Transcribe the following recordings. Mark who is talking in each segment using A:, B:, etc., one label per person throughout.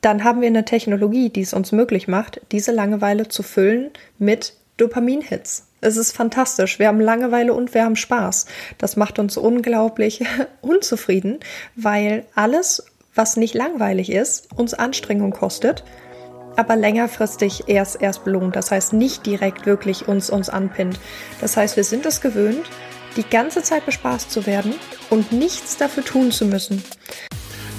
A: dann haben wir eine Technologie, die es uns möglich macht, diese Langeweile zu füllen mit Dopamin-Hits. Es ist fantastisch. Wir haben Langeweile und wir haben Spaß. Das macht uns unglaublich unzufrieden, weil alles, was nicht langweilig ist, uns Anstrengung kostet, aber längerfristig erst erst belohnt. Das heißt, nicht direkt wirklich uns uns anpinnt. Das heißt, wir sind es gewöhnt, die ganze Zeit bespaßt zu werden und nichts dafür tun zu müssen.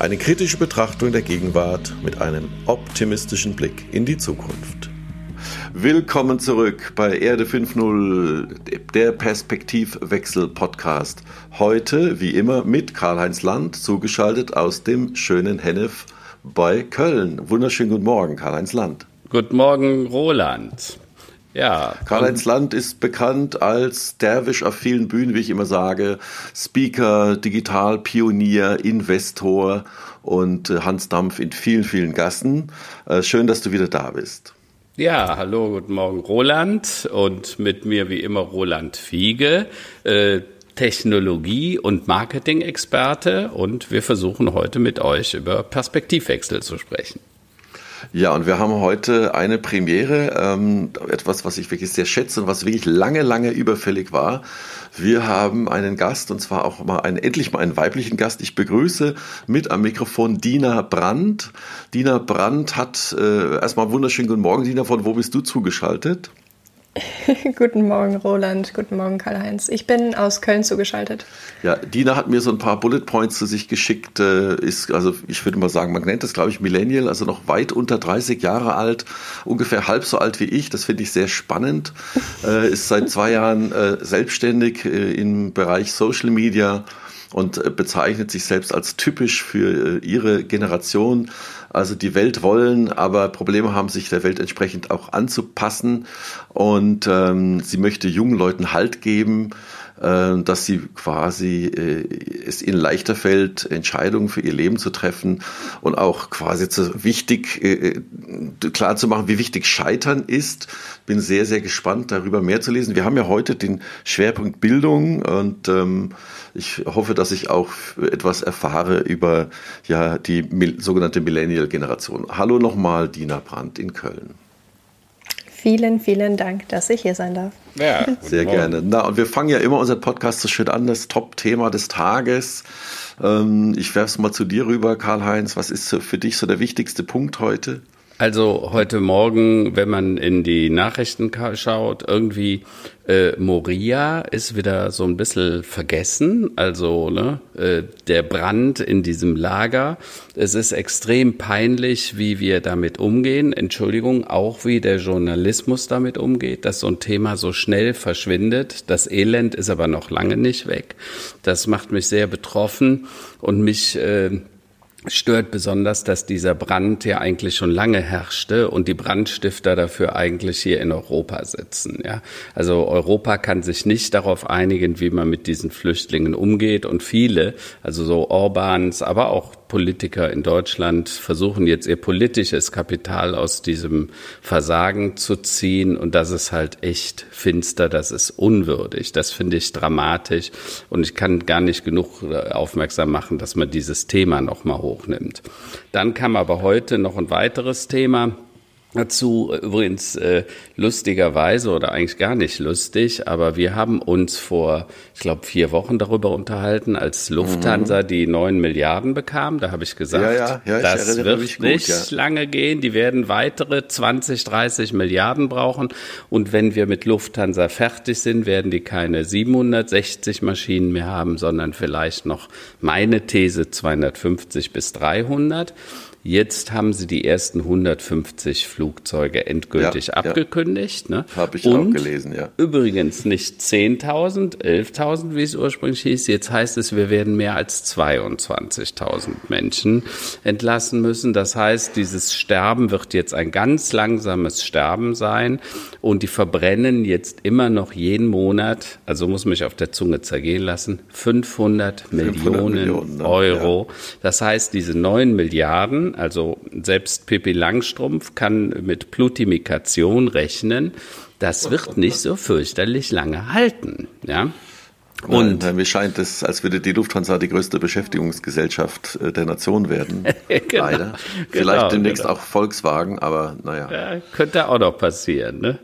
B: Eine kritische Betrachtung der Gegenwart mit einem optimistischen Blick in die Zukunft. Willkommen zurück bei Erde 5.0, der Perspektivwechsel-Podcast. Heute, wie immer, mit Karl-Heinz Land, zugeschaltet aus dem schönen Hennef bei Köln. Wunderschönen guten Morgen, Karl-Heinz Land.
C: Guten Morgen, Roland.
B: Ja. Karl-Heinz Land ist bekannt als Derwisch auf vielen Bühnen, wie ich immer sage, Speaker, Digitalpionier, Investor und äh, Hans Dampf in vielen, vielen Gassen. Äh, schön, dass du wieder da bist.
C: Ja, hallo, guten Morgen, Roland. Und mit mir wie immer Roland Fiege, äh, Technologie- und Marketing-Experte. Und wir versuchen heute mit euch über Perspektivwechsel zu sprechen.
B: Ja, und wir haben heute eine Premiere, ähm, etwas, was ich wirklich sehr schätze und was wirklich lange, lange überfällig war. Wir haben einen Gast und zwar auch mal einen, endlich mal einen weiblichen Gast. Ich begrüße mit am Mikrofon Dina Brandt. Dina Brandt hat äh, erstmal wunderschönen guten Morgen. Dina, von wo bist du zugeschaltet?
A: Guten Morgen, Roland. Guten Morgen, Karl-Heinz. Ich bin aus Köln zugeschaltet.
B: Ja, Dina hat mir so ein paar Bullet Points zu sich geschickt. Äh, ist, also ich würde mal sagen, man nennt das, glaube ich, Millennial, also noch weit unter 30 Jahre alt, ungefähr halb so alt wie ich. Das finde ich sehr spannend. Äh, ist seit zwei Jahren äh, selbstständig im Bereich Social Media und bezeichnet sich selbst als typisch für ihre Generation also die Welt wollen, aber Probleme haben, sich der Welt entsprechend auch anzupassen. Und ähm, sie möchte jungen Leuten Halt geben, dass sie quasi äh, es ihnen leichter fällt, Entscheidungen für ihr Leben zu treffen und auch quasi zu wichtig äh, klar zu machen, wie wichtig Scheitern ist. Bin sehr, sehr gespannt, darüber mehr zu lesen. Wir haben ja heute den Schwerpunkt Bildung und ähm, ich hoffe, dass ich auch etwas erfahre über ja die sogenannte Millennial-Generation. Hallo nochmal, Dina Brandt in Köln.
A: Vielen, vielen Dank, dass ich hier sein darf.
B: Ja, sehr gerne. Na, und wir fangen ja immer unseren Podcast so schön an, das Top-Thema des Tages. Ähm, ich werfe es mal zu dir rüber, Karl-Heinz. Was ist für dich so der wichtigste Punkt heute?
C: Also heute Morgen, wenn man in die Nachrichten schaut, irgendwie äh, Moria ist wieder so ein bisschen vergessen. Also ne, äh, der Brand in diesem Lager. Es ist extrem peinlich, wie wir damit umgehen. Entschuldigung, auch wie der Journalismus damit umgeht, dass so ein Thema so schnell verschwindet. Das Elend ist aber noch lange nicht weg. Das macht mich sehr betroffen und mich äh, stört besonders, dass dieser Brand ja eigentlich schon lange herrschte und die Brandstifter dafür eigentlich hier in Europa sitzen. Ja, also Europa kann sich nicht darauf einigen, wie man mit diesen Flüchtlingen umgeht und viele, also so Orbans, aber auch Politiker in Deutschland versuchen jetzt ihr politisches Kapital aus diesem Versagen zu ziehen. Und das ist halt echt finster, das ist unwürdig, das finde ich dramatisch. Und ich kann gar nicht genug äh, aufmerksam machen, dass man dieses Thema nochmal hochnimmt. Dann kam aber heute noch ein weiteres Thema Dazu übrigens äh, lustigerweise oder eigentlich gar nicht lustig, aber wir haben uns vor, ich glaube, vier Wochen darüber unterhalten, als Lufthansa mhm. die neun Milliarden bekam. Da habe ich gesagt, ja, ja, ja, das wird gut, nicht lange gehen. Die werden weitere 20, 30 Milliarden brauchen. Und wenn wir mit Lufthansa fertig sind, werden die keine 760 Maschinen mehr haben, sondern vielleicht noch meine These 250 bis 300. Jetzt haben sie die ersten 150 Flugzeuge endgültig ja, abgekündigt.
B: Ja. Ne? Habe ich Und auch gelesen, ja.
C: Übrigens nicht 10.000, 11.000, wie es ursprünglich hieß. Jetzt heißt es, wir werden mehr als 22.000 Menschen entlassen müssen. Das heißt, dieses Sterben wird jetzt ein ganz langsames Sterben sein. Und die verbrennen jetzt immer noch jeden Monat, also muss mich auf der Zunge zergehen lassen, 500, 500 Millionen, Millionen ne? Euro. Ja. Das heißt, diese 9 Milliarden, also selbst Pippi Langstrumpf kann mit Plutimikation rechnen, das wird nicht so fürchterlich lange halten. Ja?
B: Und Nein, mir scheint es, als würde die Lufthansa die größte Beschäftigungsgesellschaft äh, der Nation werden. genau, Leider. Vielleicht genau, demnächst genau. auch Volkswagen, aber naja.
C: Ja, könnte auch noch passieren. Ne?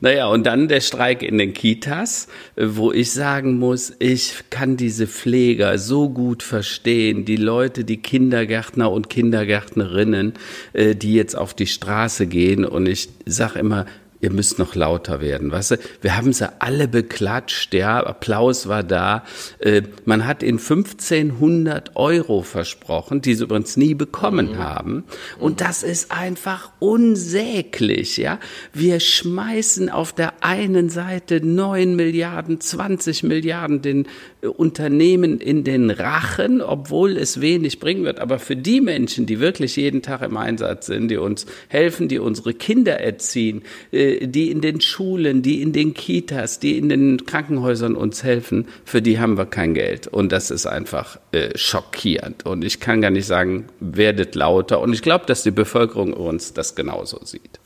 C: Naja, und dann der Streik in den Kitas, äh, wo ich sagen muss, ich kann diese Pfleger so gut verstehen, die Leute, die Kindergärtner und Kindergärtnerinnen, äh, die jetzt auf die Straße gehen. Und ich sage immer, ihr müsst noch lauter werden. Weißt du, wir haben sie alle beklatscht, ja, Applaus war da. Äh, man hat ihnen 1500 Euro versprochen, die sie übrigens nie bekommen mhm. haben. Und das ist einfach unsäglich, ja. Wir schmeißen auf der einen Seite 9 Milliarden, 20 Milliarden den Unternehmen in den Rachen, obwohl es wenig bringen wird. Aber für die Menschen, die wirklich jeden Tag im Einsatz sind, die uns helfen, die unsere Kinder erziehen, äh, die in den Schulen, die in den Kitas, die in den Krankenhäusern uns helfen, für die haben wir kein Geld. Und das ist einfach äh, schockierend. Und ich kann gar nicht sagen, werdet lauter. Und ich glaube, dass die Bevölkerung uns das genauso sieht.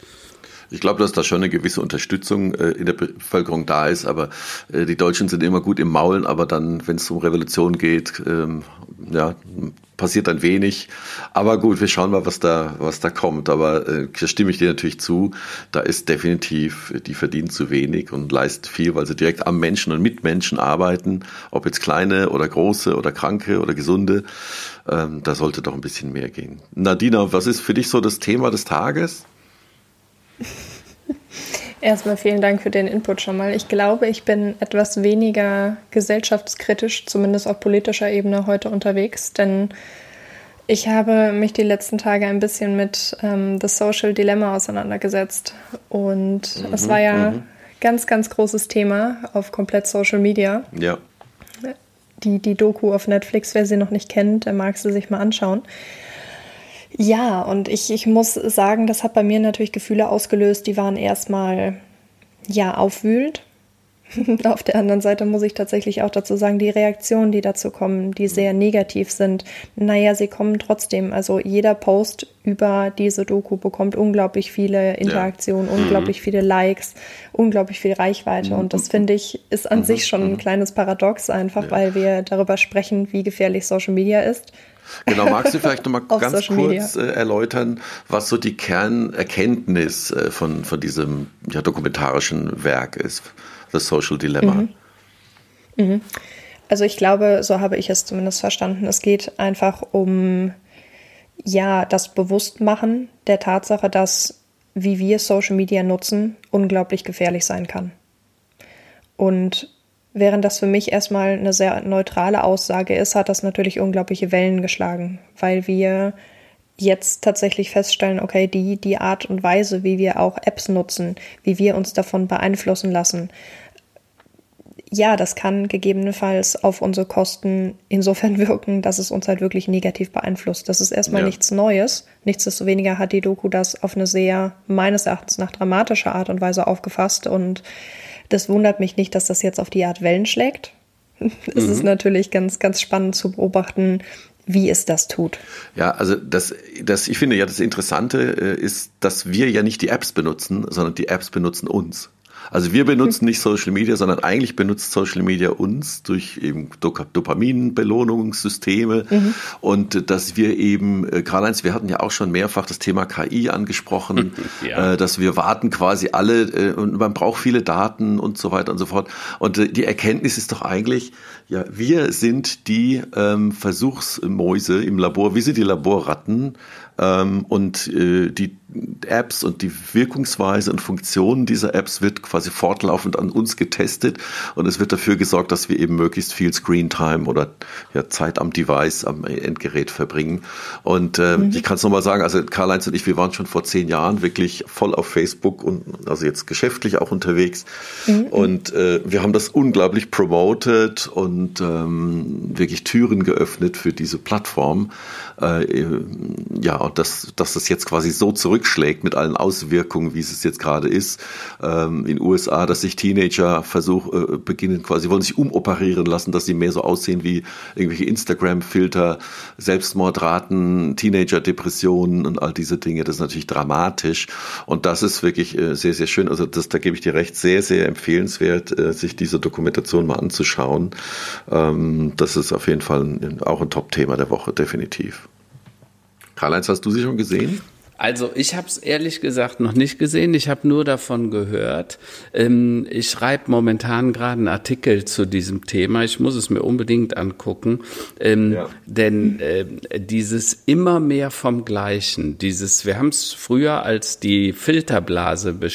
B: Ich glaube, dass da schon eine gewisse Unterstützung äh, in der Bevölkerung da ist, aber äh, die Deutschen sind immer gut im Maulen, aber dann, wenn es um Revolution geht, ähm, ja, passiert dann wenig. Aber gut, wir schauen mal, was da, was da kommt. Aber äh, da stimme ich dir natürlich zu. Da ist definitiv, die verdienen zu wenig und leisten viel, weil sie direkt am Menschen und mit Menschen arbeiten, ob jetzt kleine oder große oder kranke oder gesunde. Ähm, da sollte doch ein bisschen mehr gehen. Nadina, was ist für dich so das Thema des Tages?
A: Erstmal vielen Dank für den Input schon mal. Ich glaube, ich bin etwas weniger gesellschaftskritisch, zumindest auf politischer Ebene heute unterwegs, denn ich habe mich die letzten Tage ein bisschen mit ähm, The Social Dilemma auseinandergesetzt. Und mhm, es war ja mhm. ganz, ganz großes Thema auf komplett Social Media.
B: Ja.
A: Die, die Doku auf Netflix, wer sie noch nicht kennt, der mag sie sich mal anschauen. Ja, und ich, ich muss sagen, das hat bei mir natürlich Gefühle ausgelöst, die waren erstmal ja aufwühlend. Auf der anderen Seite muss ich tatsächlich auch dazu sagen, die Reaktionen, die dazu kommen, die sehr negativ sind, naja, sie kommen trotzdem. Also jeder Post über diese Doku bekommt unglaublich viele Interaktionen, ja. unglaublich mhm. viele Likes, unglaublich viel Reichweite. Und das finde ich ist an mhm. sich schon ein mhm. kleines Paradox einfach, ja. weil wir darüber sprechen, wie gefährlich Social Media ist.
B: Genau, magst du vielleicht nochmal ganz Social kurz äh, erläutern, was so die Kernerkenntnis äh, von, von diesem ja, dokumentarischen Werk ist, The Social Dilemma? Mhm.
A: Mhm. Also ich glaube, so habe ich es zumindest verstanden. Es geht einfach um ja das Bewusstmachen der Tatsache, dass wie wir Social Media nutzen, unglaublich gefährlich sein kann. Und Während das für mich erstmal eine sehr neutrale Aussage ist, hat das natürlich unglaubliche Wellen geschlagen, weil wir jetzt tatsächlich feststellen, okay, die, die Art und Weise, wie wir auch Apps nutzen, wie wir uns davon beeinflussen lassen, ja, das kann gegebenenfalls auf unsere Kosten insofern wirken, dass es uns halt wirklich negativ beeinflusst. Das ist erstmal ja. nichts Neues. Nichtsdestoweniger hat die Doku das auf eine sehr, meines Erachtens nach dramatische Art und Weise aufgefasst und das wundert mich nicht, dass das jetzt auf die Art Wellen schlägt. Es mhm. ist natürlich ganz, ganz spannend zu beobachten, wie es das tut.
B: Ja, also das, das, ich finde ja das Interessante äh, ist, dass wir ja nicht die Apps benutzen, sondern die Apps benutzen uns. Also wir benutzen nicht Social Media, sondern eigentlich benutzt Social Media uns durch eben Dopaminbelohnungssysteme mhm. und dass wir eben, äh, Karl-Heinz, wir hatten ja auch schon mehrfach das Thema KI angesprochen, ja. äh, dass wir warten quasi alle äh, und man braucht viele Daten und so weiter und so fort. Und die Erkenntnis ist doch eigentlich, ja, wir sind die ähm, Versuchsmäuse im Labor, wir sind die Laborratten ähm, und äh, die Apps und die Wirkungsweise und Funktionen dieser Apps wird wird quasi fortlaufend an uns getestet und es wird dafür gesorgt, dass wir eben möglichst viel Screen Time oder ja, Zeit am Device, am Endgerät verbringen. Und äh, mhm. ich kann es nochmal sagen, also Karl-Heinz und ich, wir waren schon vor zehn Jahren wirklich voll auf Facebook und also jetzt geschäftlich auch unterwegs. Mhm. Und äh, wir haben das unglaublich promoted und ähm, wirklich Türen geöffnet für diese Plattform. Äh, ja, und dass, dass das jetzt quasi so zurückschlägt mit allen Auswirkungen, wie es jetzt gerade ist. Ähm, in USA, dass sich Teenager versuch, äh, beginnen quasi, wollen sich umoperieren lassen, dass sie mehr so aussehen wie irgendwelche Instagram-Filter, Selbstmordraten, Teenager-Depressionen und all diese Dinge. Das ist natürlich dramatisch. Und das ist wirklich äh, sehr, sehr schön. Also das, da gebe ich dir recht, sehr, sehr empfehlenswert, äh, sich diese Dokumentation mal anzuschauen. Ähm, das ist auf jeden Fall auch ein Top-Thema der Woche, definitiv. Karl-Heinz, hast du sie schon gesehen?
C: Also ich habe es ehrlich gesagt noch nicht gesehen, ich habe nur davon gehört. Ähm, ich schreibe momentan gerade einen Artikel zu diesem Thema, ich muss es mir unbedingt angucken, ähm, ja. denn äh, dieses immer mehr vom Gleichen, dieses, wir haben es früher als die Filterblase be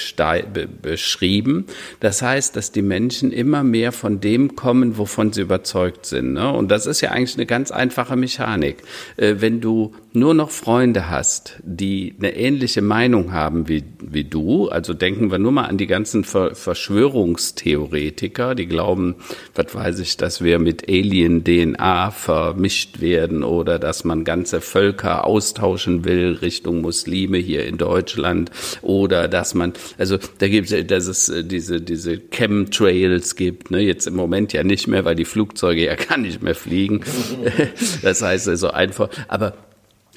C: beschrieben, das heißt, dass die Menschen immer mehr von dem kommen, wovon sie überzeugt sind. Ne? Und das ist ja eigentlich eine ganz einfache Mechanik. Äh, wenn du nur noch Freunde hast, die eine ähnliche Meinung haben wie, wie du, also denken wir nur mal an die ganzen Ver Verschwörungstheoretiker, die glauben, was weiß ich, dass wir mit Alien-DNA vermischt werden oder dass man ganze Völker austauschen will Richtung Muslime hier in Deutschland oder dass man, also da gibt es, dass es äh, diese, diese Chemtrails gibt, ne, jetzt im Moment ja nicht mehr, weil die Flugzeuge ja gar nicht mehr fliegen. das heißt also einfach, aber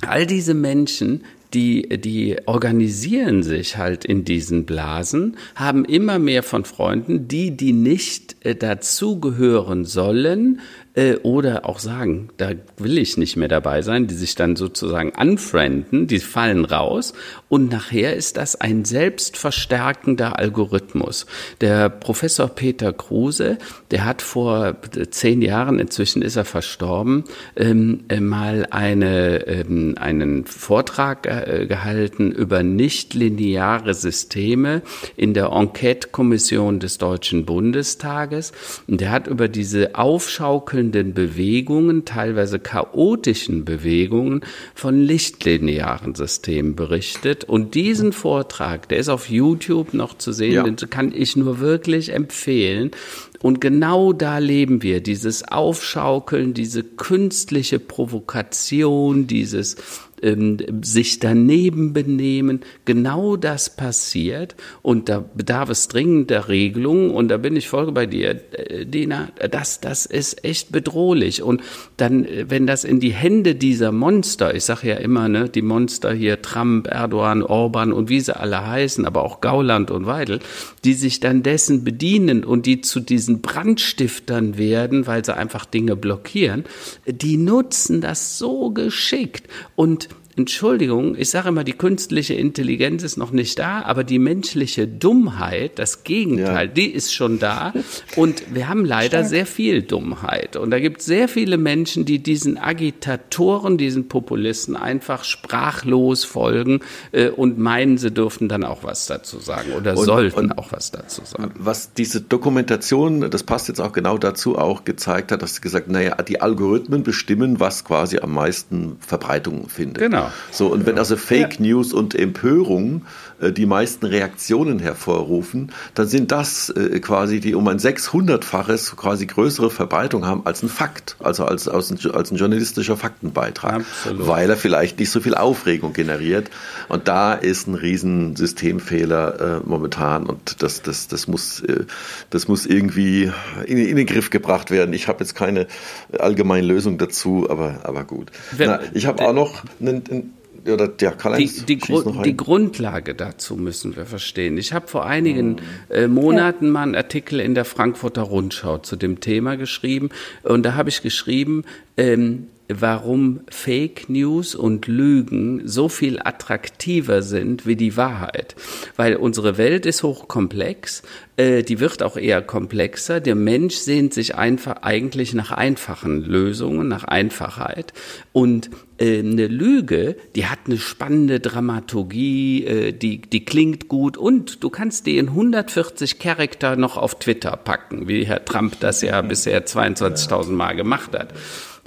C: all diese Menschen, die, die organisieren sich halt in diesen Blasen, haben immer mehr von Freunden, die, die nicht äh, dazugehören sollen, äh, oder auch sagen, da will ich nicht mehr dabei sein, die sich dann sozusagen unfrienden, die fallen raus und nachher ist das ein selbstverstärkender Algorithmus. Der Professor Peter Kruse, der hat vor zehn Jahren, inzwischen ist er verstorben, ähm, äh, mal eine, ähm, einen Vortrag äh, gehalten über nichtlineare Systeme in der Enquete-Kommission des Deutschen Bundestages. Und der hat über diese aufschaukelnden wandelnden Bewegungen, teilweise chaotischen Bewegungen von lichtlinearen Systemen berichtet. Und diesen Vortrag, der ist auf YouTube noch zu sehen, ja. den kann ich nur wirklich empfehlen. Und genau da leben wir, dieses Aufschaukeln, diese künstliche Provokation, dieses ähm, sich daneben benehmen. Genau das passiert und da bedarf es dringend der Regelung und da bin ich voll bei dir, äh, Dina, das, das ist echt bedrohlich. Und dann, äh, wenn das in die Hände dieser Monster, ich sage ja immer, ne, die Monster hier, Trump, Erdogan, Orban und wie sie alle heißen, aber auch Gauland und Weidel, die sich dann dessen bedienen und die zu diesen Brandstiftern werden, weil sie einfach Dinge blockieren, die nutzen das so geschickt. Und Entschuldigung, ich sage immer, die künstliche Intelligenz ist noch nicht da, aber die menschliche Dummheit, das Gegenteil, ja. die ist schon da. Und wir haben leider Stark. sehr viel Dummheit. Und da gibt es sehr viele Menschen, die diesen Agitatoren, diesen Populisten einfach sprachlos folgen äh, und meinen, sie dürften dann auch was dazu sagen oder und, sollten und auch was dazu sagen.
B: Was diese Dokumentation, das passt jetzt auch genau dazu, auch gezeigt hat, dass sie gesagt, naja, die Algorithmen bestimmen, was quasi am meisten Verbreitung findet.
C: Genau.
B: So, und wenn also Fake ja. News und Empörung äh, die meisten Reaktionen hervorrufen, dann sind das äh, quasi die um ein 600-faches quasi größere Verbreitung haben als ein Fakt, also als, als, ein, als ein journalistischer Faktenbeitrag, Absolut. weil er vielleicht nicht so viel Aufregung generiert. Und da ist ein riesen Systemfehler äh, momentan und das, das, das, muss, äh, das muss irgendwie in, in, den Griff gebracht werden. Ich habe jetzt keine allgemeine Lösung dazu, aber, aber gut. Wenn, Na, ich habe auch noch einen, einen
C: oder der Karl-Heinz die, die, Gru die Grundlage dazu müssen wir verstehen. Ich habe vor einigen äh, Monaten ja. mal einen Artikel in der Frankfurter Rundschau zu dem Thema geschrieben und da habe ich geschrieben, ähm, warum Fake News und Lügen so viel attraktiver sind wie die Wahrheit. Weil unsere Welt ist hochkomplex, äh, die wird auch eher komplexer. Der Mensch sehnt sich einfach eigentlich nach einfachen Lösungen, nach Einfachheit. Und äh, eine Lüge, die hat eine spannende Dramaturgie, äh, die, die klingt gut und du kannst die in 140 Charakter noch auf Twitter packen, wie Herr Trump das ja bisher 22.000 Mal gemacht hat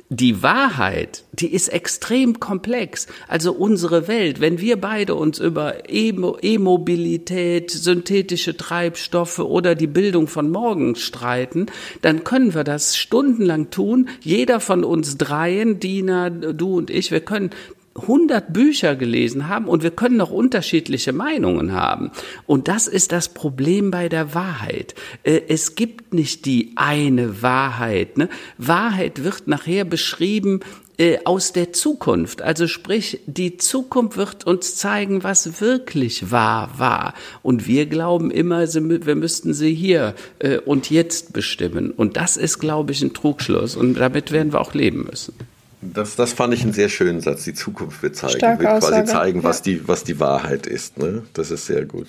C: die Wahrheit, die ist extrem komplex. Also unsere Welt, wenn wir beide uns über E-Mobilität, synthetische Treibstoffe oder die Bildung von morgen streiten, dann können wir das stundenlang tun. Jeder von uns dreien, Dina, du und ich, wir können 100 Bücher gelesen haben und wir können noch unterschiedliche Meinungen haben. Und das ist das Problem bei der Wahrheit. Äh, es gibt nicht die eine Wahrheit. Ne? Wahrheit wird nachher beschrieben äh, aus der Zukunft. Also sprich, die Zukunft wird uns zeigen, was wirklich wahr war. Und wir glauben immer, wir müssten sie hier äh, und jetzt bestimmen. Und das ist, glaube ich, ein Trugschluss. Und damit werden wir auch leben müssen.
B: Das, das fand ich einen sehr schönen Satz. Die Zukunft wird zeigen, Starke wird quasi zeigen, was, ja. die, was die Wahrheit ist. Ne? Das ist sehr gut.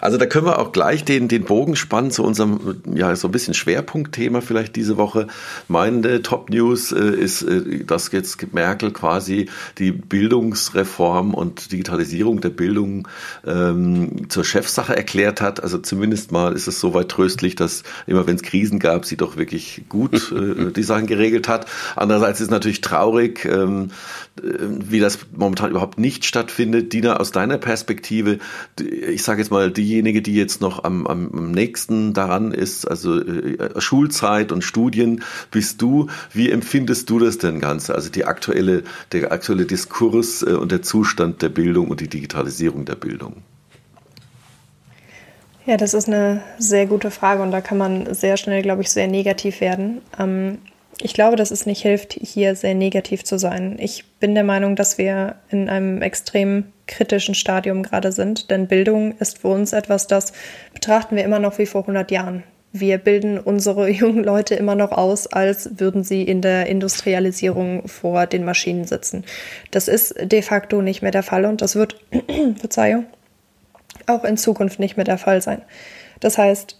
B: Also da können wir auch gleich den, den Bogen spannen zu unserem, ja, so ein bisschen Schwerpunktthema vielleicht diese Woche. Meine Top News äh, ist, äh, dass jetzt Merkel quasi die Bildungsreform und Digitalisierung der Bildung ähm, zur Chefsache erklärt hat. Also zumindest mal ist es soweit tröstlich, dass immer wenn es Krisen gab, sie doch wirklich gut äh, die Sachen geregelt hat. Andererseits ist natürlich traurig, ähm, äh, wie das momentan überhaupt nicht stattfindet. Dina, aus deiner Perspektive, ich sage jetzt mal, diejenige, die jetzt noch am, am nächsten daran ist, also äh, Schulzeit und Studien, bist du. Wie empfindest du das denn Ganze? Also die aktuelle, der aktuelle Diskurs äh, und der Zustand der Bildung und die Digitalisierung der Bildung?
A: Ja, das ist eine sehr gute Frage und da kann man sehr schnell, glaube ich, sehr negativ werden. Ähm, ich glaube, dass es nicht hilft, hier sehr negativ zu sein. Ich bin der Meinung, dass wir in einem extrem kritischen Stadium gerade sind, denn Bildung ist für uns etwas, das betrachten wir immer noch wie vor 100 Jahren. Wir bilden unsere jungen Leute immer noch aus, als würden sie in der Industrialisierung vor den Maschinen sitzen. Das ist de facto nicht mehr der Fall und das wird, Verzeihung, auch in Zukunft nicht mehr der Fall sein. Das heißt,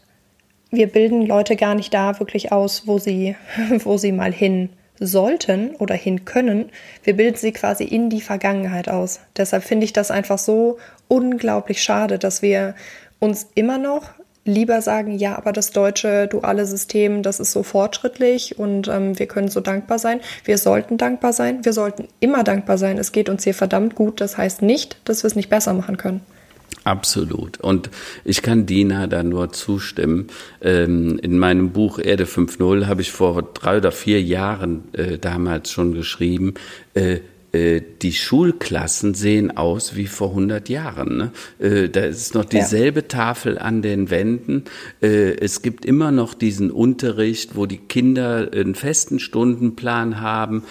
A: wir bilden Leute gar nicht da wirklich aus, wo sie, wo sie mal hin sollten oder hin können. Wir bilden sie quasi in die Vergangenheit aus. Deshalb finde ich das einfach so unglaublich schade, dass wir uns immer noch lieber sagen, ja, aber das deutsche duale System, das ist so fortschrittlich und ähm, wir können so dankbar sein. Wir sollten dankbar sein. Wir sollten immer dankbar sein. Es geht uns hier verdammt gut. Das heißt nicht, dass wir es nicht besser machen können.
C: Absolut. Und ich kann Dina da nur zustimmen. Ähm, in meinem Buch Erde 5.0 habe ich vor drei oder vier Jahren äh, damals schon geschrieben, äh, die Schulklassen sehen aus wie vor 100 Jahren. Ne? Äh, da ist noch dieselbe ja. Tafel an den Wänden. Äh, es gibt immer noch diesen Unterricht, wo die Kinder einen festen Stundenplan haben,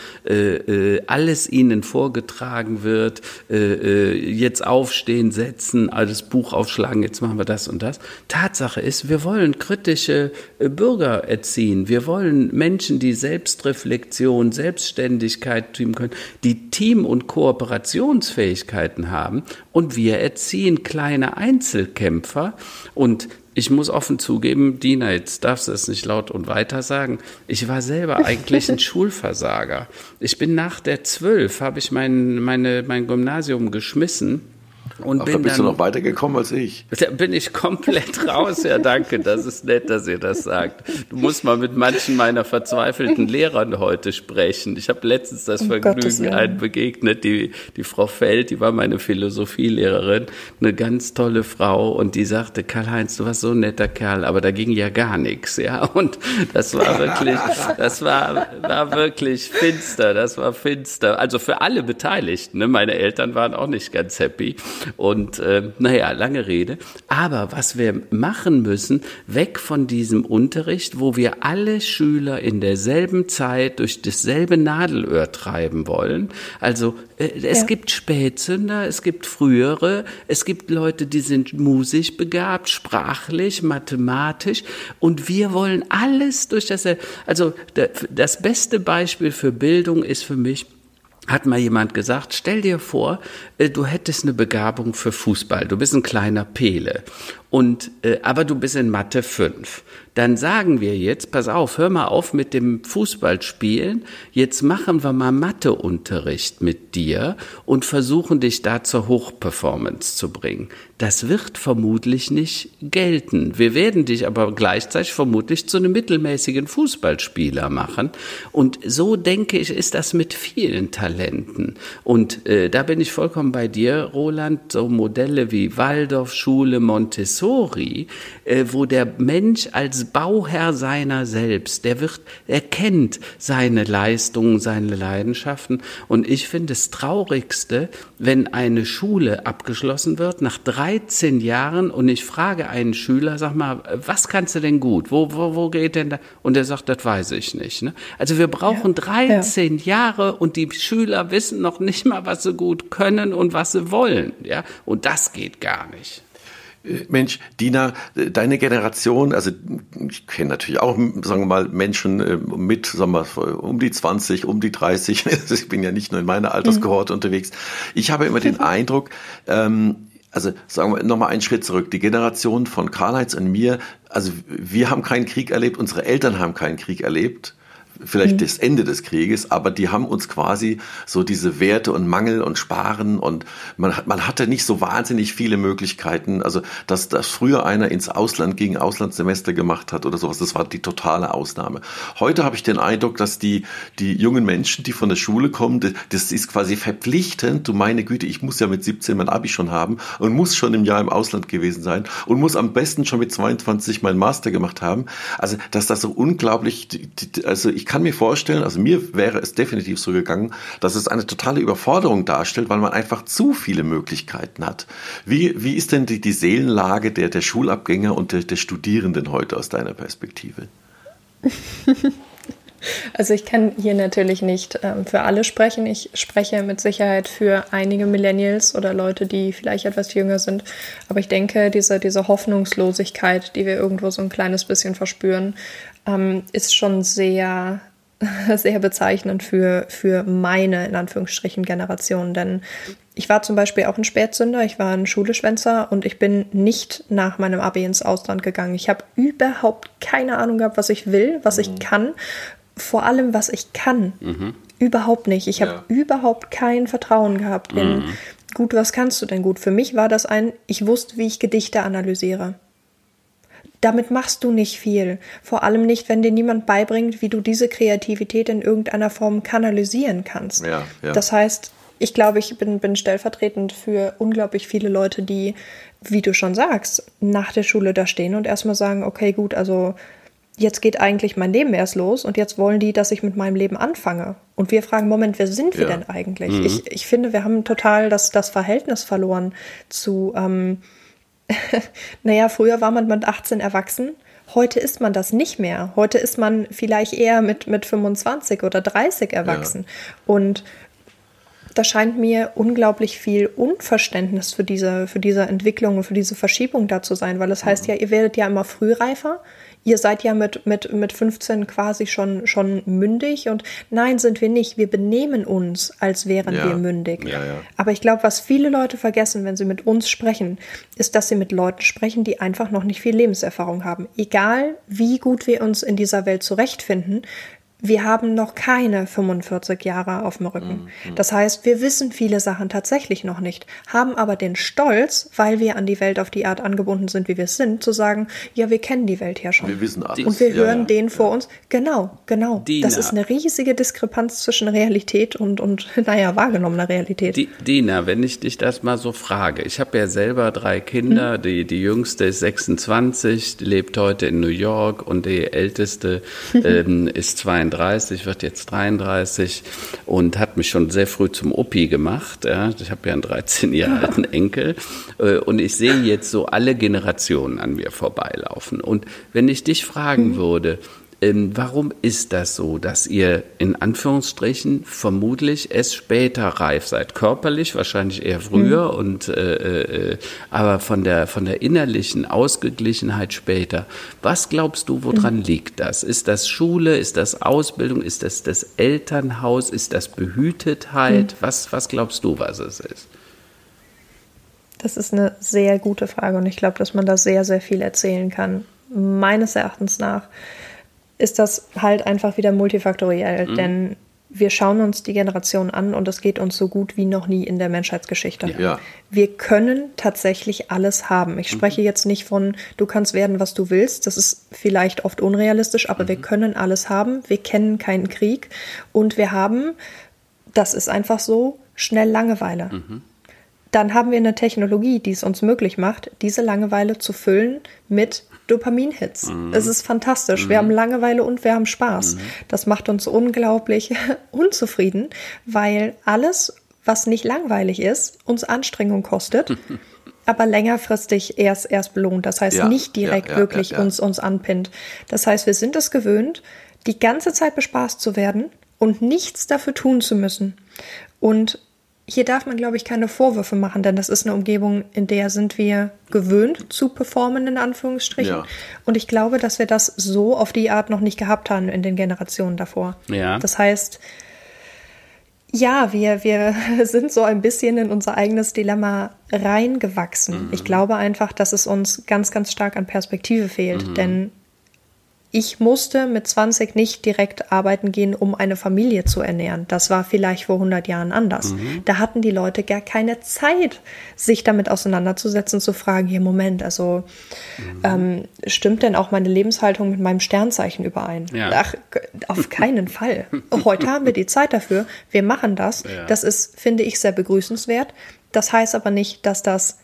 C: alles ihnen vorgetragen wird, jetzt aufstehen, setzen, alles Buch aufschlagen, jetzt machen wir das und das. Tatsache ist, wir wollen kritische Bürger erziehen. Wir wollen Menschen, die Selbstreflexion, Selbstständigkeit tun können, die Team- und Kooperationsfähigkeiten haben und wir erziehen kleine Einzelkämpfer und ich muss offen zugeben, Dina, jetzt darfst du es nicht laut und weiter sagen. Ich war selber eigentlich ein Schulversager. Ich bin nach der zwölf, habe ich mein, meine, mein Gymnasium geschmissen
B: und Ach, bin da bist dann, du noch weitergekommen als ich.
C: Da bin ich komplett raus. Ja, danke. Das ist nett, dass ihr das sagt. Du musst mal mit manchen meiner verzweifelten Lehrern heute sprechen. Ich habe letztens das um Vergnügen einen begegnet, die, die Frau Feld, die war meine Philosophielehrerin, eine ganz tolle Frau und die sagte, Karl-Heinz, du warst so ein netter Kerl, aber da ging ja gar nichts, ja. Und das war wirklich, das war, war wirklich finster. Das war finster. Also für alle Beteiligten. Ne? Meine Eltern waren auch nicht ganz happy. Und äh, naja, lange Rede. Aber was wir machen müssen, weg von diesem Unterricht, wo wir alle Schüler in derselben Zeit durch dasselbe Nadelöhr treiben wollen. Also äh, es ja. gibt Spätzünder, es gibt frühere, es gibt Leute, die sind musisch begabt, sprachlich, mathematisch und wir wollen alles durch das, also das beste Beispiel für Bildung ist für mich hat mal jemand gesagt, stell dir vor, du hättest eine Begabung für Fußball. Du bist ein kleiner Pele. Und, äh, aber du bist in Mathe 5. Dann sagen wir jetzt, pass auf, hör mal auf mit dem Fußballspielen. Jetzt machen wir mal Matheunterricht mit dir und versuchen dich da zur Hochperformance zu bringen. Das wird vermutlich nicht gelten. Wir werden dich aber gleichzeitig vermutlich zu einem mittelmäßigen Fußballspieler machen. Und so denke ich, ist das mit vielen Talenten. Und äh, da bin ich vollkommen bei dir, Roland. So Modelle wie Waldorfschule, Montessori, äh, wo der Mensch als Bauherr seiner selbst, der wird, er kennt seine Leistungen, seine Leidenschaften. Und ich finde es traurigste, wenn eine Schule abgeschlossen wird nach drei 13 Jahren und ich frage einen Schüler, sag mal, was kannst du denn gut? Wo, wo, wo geht denn da? Und er sagt, das weiß ich nicht. Ne? Also wir brauchen ja, 13 ja. Jahre und die Schüler wissen noch nicht mal, was sie gut können und was sie wollen. Ja? Und das geht gar nicht.
B: Äh, Mensch, Dina, deine Generation, also ich kenne natürlich auch, sagen wir mal, Menschen äh, mit, sagen wir mal, um die 20, um die 30. ich bin ja nicht nur in meiner Alterskohorte mhm. unterwegs. Ich habe immer den Eindruck, ähm, also sagen wir nochmal einen Schritt zurück. Die Generation von Karl-Heinz und mir, also wir haben keinen Krieg erlebt, unsere Eltern haben keinen Krieg erlebt vielleicht mhm. das Ende des Krieges, aber die haben uns quasi so diese Werte und Mangel und Sparen und man, man hatte nicht so wahnsinnig viele Möglichkeiten. Also, dass, dass früher einer ins Ausland gegen Auslandssemester gemacht hat oder sowas, das war die totale Ausnahme. Heute habe ich den Eindruck, dass die, die jungen Menschen, die von der Schule kommen, das ist quasi verpflichtend. Du meine Güte, ich muss ja mit 17 mein Abi schon haben und muss schon im Jahr im Ausland gewesen sein und muss am besten schon mit 22 meinen Master gemacht haben. Also, dass das so unglaublich, also ich ich kann mir vorstellen, also mir wäre es definitiv so gegangen, dass es eine totale Überforderung darstellt, weil man einfach zu viele Möglichkeiten hat. Wie, wie ist denn die, die Seelenlage der, der Schulabgänger und der, der Studierenden heute aus deiner Perspektive?
A: Also ich kann hier natürlich nicht ähm, für alle sprechen. Ich spreche mit Sicherheit für einige Millennials oder Leute, die vielleicht etwas jünger sind. Aber ich denke, diese, diese Hoffnungslosigkeit, die wir irgendwo so ein kleines bisschen verspüren, ähm, ist schon sehr, sehr bezeichnend für, für meine, in Anführungsstrichen, Generation. Denn ich war zum Beispiel auch ein Spätzünder, ich war ein Schuleschwänzer und ich bin nicht nach meinem Abi ins Ausland gegangen. Ich habe überhaupt keine Ahnung gehabt, was ich will, was ich mhm. kann, vor allem, was ich kann. Mhm. Überhaupt nicht. Ich ja. habe überhaupt kein Vertrauen gehabt in, mhm. gut, was kannst du denn gut? Für mich war das ein, ich wusste, wie ich Gedichte analysiere damit machst du nicht viel. Vor allem nicht, wenn dir niemand beibringt, wie du diese Kreativität in irgendeiner Form kanalisieren kannst. Ja, ja. Das heißt, ich glaube, ich bin, bin stellvertretend für unglaublich viele Leute, die, wie du schon sagst, nach der Schule da stehen und erstmal sagen, okay, gut, also jetzt geht eigentlich mein Leben erst los und jetzt wollen die, dass ich mit meinem Leben anfange. Und wir fragen, Moment, wer sind wir ja. denn eigentlich? Mhm. Ich, ich finde, wir haben total das, das Verhältnis verloren zu, ähm, naja, früher war man mit 18 erwachsen. Heute ist man das nicht mehr. Heute ist man vielleicht eher mit, mit 25 oder 30 erwachsen. Ja. Und da scheint mir unglaublich viel Unverständnis für diese, für diese Entwicklung und für diese Verschiebung da zu sein, weil das heißt ja, ihr werdet ja immer frühreifer, ihr seid ja mit, mit, mit 15 quasi schon, schon mündig und nein, sind wir nicht. Wir benehmen uns, als wären ja. wir mündig. Ja, ja. Aber ich glaube, was viele Leute vergessen, wenn sie mit uns sprechen, ist, dass sie mit Leuten sprechen, die einfach noch nicht viel Lebenserfahrung haben. Egal, wie gut wir uns in dieser Welt zurechtfinden, wir haben noch keine 45 Jahre auf dem Rücken. Mhm. Das heißt, wir wissen viele Sachen tatsächlich noch nicht, haben aber den Stolz, weil wir an die Welt auf die Art angebunden sind, wie wir es sind, zu sagen, ja, wir kennen die Welt ja schon. Wir wissen alles. Und wir hören ja, den vor uns. Genau, genau. Dina. Das ist eine riesige Diskrepanz zwischen Realität und, und naja, wahrgenommener Realität.
C: Die, Dina, wenn ich dich das mal so frage, ich habe ja selber drei Kinder, mhm. die, die jüngste ist 26, die lebt heute in New York und die älteste ähm, ist 22 32, wird jetzt 33 und hat mich schon sehr früh zum Opi gemacht. Ja. Ich habe ja einen 13 Jahre alten Enkel äh, und ich sehe jetzt so alle Generationen an mir vorbeilaufen. Und wenn ich dich fragen mhm. würde, ähm, warum ist das so, dass ihr in Anführungsstrichen vermutlich es später reif seid? Körperlich wahrscheinlich eher früher mhm. und äh, äh, aber von der von der innerlichen Ausgeglichenheit später. Was glaubst du, woran mhm. liegt das? Ist das Schule? Ist das Ausbildung? Ist das das Elternhaus? Ist das Behütetheit? Mhm. Was was glaubst du, was es ist?
A: Das ist eine sehr gute Frage und ich glaube, dass man da sehr sehr viel erzählen kann. Meines Erachtens nach ist das halt einfach wieder multifaktoriell, mhm. denn wir schauen uns die Generation an und es geht uns so gut wie noch nie in der Menschheitsgeschichte.
B: Ja.
A: Wir können tatsächlich alles haben. Ich spreche mhm. jetzt nicht von, du kannst werden, was du willst. Das ist vielleicht oft unrealistisch, aber mhm. wir können alles haben. Wir kennen keinen Krieg und wir haben, das ist einfach so, schnell Langeweile. Mhm. Dann haben wir eine Technologie, die es uns möglich macht, diese Langeweile zu füllen mit Dopaminhits. Mhm. Es ist fantastisch. Mhm. Wir haben Langeweile und wir haben Spaß. Mhm. Das macht uns unglaublich unzufrieden, weil alles, was nicht langweilig ist, uns Anstrengung kostet. aber längerfristig erst erst belohnt. Das heißt, ja, nicht direkt ja, ja, wirklich uns uns anpinnt. Das heißt, wir sind es gewöhnt, die ganze Zeit bespaßt zu werden und nichts dafür tun zu müssen. Und hier darf man, glaube ich, keine Vorwürfe machen, denn das ist eine Umgebung, in der sind wir gewöhnt zu performen, in Anführungsstrichen. Ja. Und ich glaube, dass wir das so auf die Art noch nicht gehabt haben in den Generationen davor.
C: Ja.
A: Das heißt, ja, wir, wir sind so ein bisschen in unser eigenes Dilemma reingewachsen. Mhm. Ich glaube einfach, dass es uns ganz, ganz stark an Perspektive fehlt, mhm. denn ich musste mit 20 nicht direkt arbeiten gehen, um eine Familie zu ernähren. Das war vielleicht vor 100 Jahren anders. Mhm. Da hatten die Leute gar keine Zeit, sich damit auseinanderzusetzen, zu fragen, hier Moment, also mhm. ähm, stimmt denn auch meine Lebenshaltung mit meinem Sternzeichen überein? Ja. Ach, auf keinen Fall. Heute haben wir die Zeit dafür. Wir machen das. Ja. Das ist, finde ich, sehr begrüßenswert. Das heißt aber nicht, dass das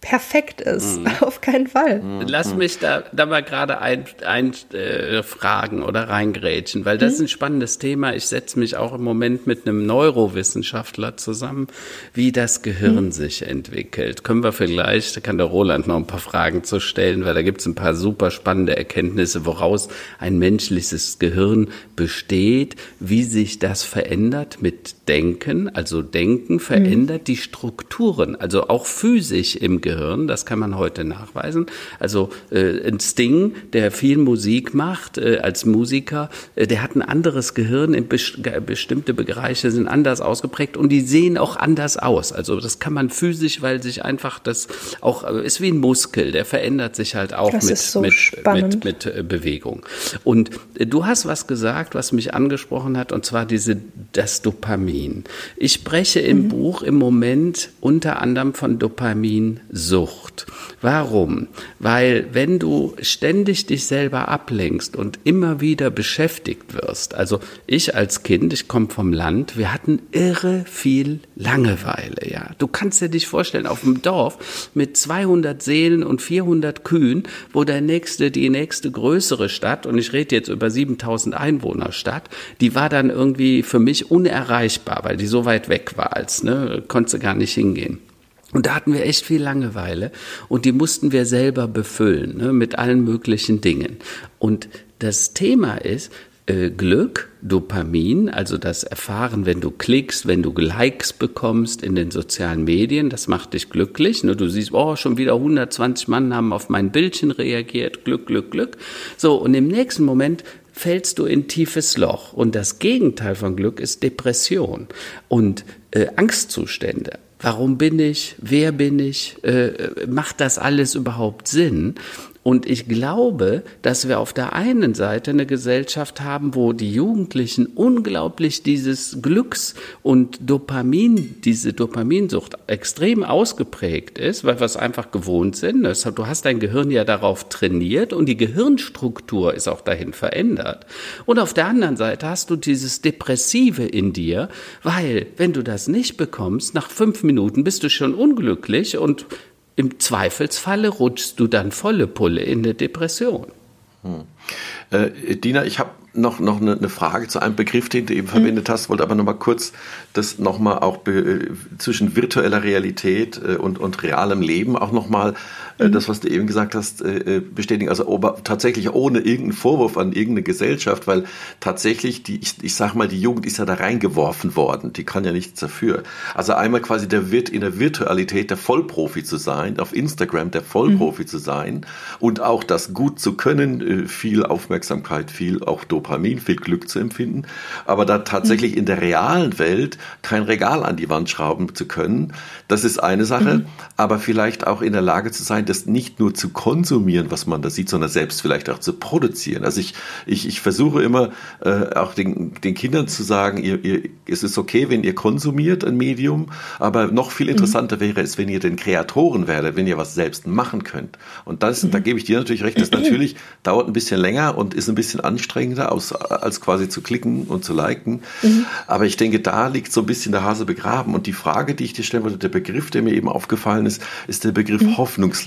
A: perfekt ist. Mhm. Auf keinen Fall.
C: Mhm. Lass mich da, da mal gerade einfragen ein, äh, oder reingrätschen, weil das mhm. ist ein spannendes Thema. Ich setze mich auch im Moment mit einem Neurowissenschaftler zusammen, wie das Gehirn mhm. sich entwickelt. Können wir vielleicht, da kann der Roland noch ein paar Fragen zu stellen, weil da gibt es ein paar super spannende Erkenntnisse, woraus ein menschliches Gehirn besteht, wie sich das verändert mit Denken. Also Denken verändert mhm. die Strukturen, also auch physisch im Gehirn. Gehirn, das kann man heute nachweisen. Also äh, ein Sting, der viel Musik macht äh, als Musiker, äh, der hat ein anderes Gehirn, in bes bestimmte Bereiche sind anders ausgeprägt und die sehen auch anders aus. Also das kann man physisch, weil sich einfach das auch äh, ist wie ein Muskel, der verändert sich halt auch das mit, so mit, mit, mit, äh, Bewegung. Und äh, du hast was gesagt, was mich angesprochen hat, und zwar diese das Dopamin. Ich spreche im mhm. Buch im Moment unter anderem von Dopamin Sucht. Warum? Weil wenn du ständig dich selber ablenkst und immer wieder beschäftigt wirst, also ich als Kind, ich komme vom Land, wir hatten irre viel Langeweile, ja. Du kannst dir dich vorstellen, auf dem Dorf mit 200 Seelen und 400 Kühen, wo der nächste, die nächste größere Stadt, und ich rede jetzt über 7000 Einwohner Stadt, die war dann irgendwie für mich unerreichbar, weil die so weit weg war, als, ne, konntest du gar nicht hingehen. Und da hatten wir echt viel Langeweile und die mussten wir selber befüllen ne, mit allen möglichen Dingen. Und das Thema ist, äh, Glück, Dopamin, also das Erfahren, wenn du klickst, wenn du Likes bekommst in den sozialen Medien, das macht dich glücklich. Ne? Du siehst, oh, schon wieder 120 Mann haben auf mein Bildchen reagiert, Glück, Glück, Glück. So, und im nächsten Moment fällst du in tiefes Loch. Und das Gegenteil von Glück ist Depression und äh, Angstzustände. Warum bin ich? Wer bin ich? Äh, macht das alles überhaupt Sinn? Und ich glaube, dass wir auf der einen Seite eine Gesellschaft haben, wo die Jugendlichen unglaublich dieses Glücks und Dopamin, diese Dopaminsucht extrem ausgeprägt ist, weil wir es einfach gewohnt sind. Du hast dein Gehirn ja darauf trainiert und die Gehirnstruktur ist auch dahin verändert. Und auf der anderen Seite hast du dieses Depressive in dir, weil wenn du das nicht bekommst, nach fünf Minuten bist du schon unglücklich und im Zweifelsfalle rutschst du dann volle Pulle in eine Depression.
B: Hm. Äh, Dina, ich habe noch, noch eine, eine, Frage zu einem Begriff, den du eben verwendet mhm. hast, wollte aber noch mal kurz das noch mal auch zwischen virtueller Realität äh, und, und realem Leben auch noch mal äh, mhm. das, was du eben gesagt hast, äh, bestätigen. Also ober, tatsächlich ohne irgendeinen Vorwurf an irgendeine Gesellschaft, weil tatsächlich die, ich, ich sag mal, die Jugend ist ja da reingeworfen worden. Die kann ja nichts dafür. Also einmal quasi der wird in der Virtualität der Vollprofi zu sein, auf Instagram der Vollprofi mhm. zu sein und auch das gut zu können, viel Aufmerksamkeit, viel auch Dopamin Dopamin, viel Glück zu empfinden, aber da tatsächlich mhm. in der realen Welt kein Regal an die Wand schrauben zu können, das ist eine Sache, mhm. aber vielleicht auch in der Lage zu sein, das nicht nur zu konsumieren, was man da sieht, sondern selbst vielleicht auch zu produzieren. Also ich, ich, ich versuche immer äh, auch den, den Kindern zu sagen, ihr, ihr, es ist okay, wenn ihr konsumiert ein Medium, aber noch viel mhm. interessanter mhm. wäre es, wenn ihr den Kreatoren werdet, wenn ihr was selbst machen könnt. Und das, mhm. da gebe ich dir natürlich recht, das natürlich dauert ein bisschen länger und ist ein bisschen anstrengender, aus, als quasi zu klicken und zu liken. Mhm. Aber ich denke, da liegt so ein bisschen der Hase begraben. Und die Frage, die ich dir stellen wollte, der Begriff, der mir eben aufgefallen ist, ist der Begriff mhm.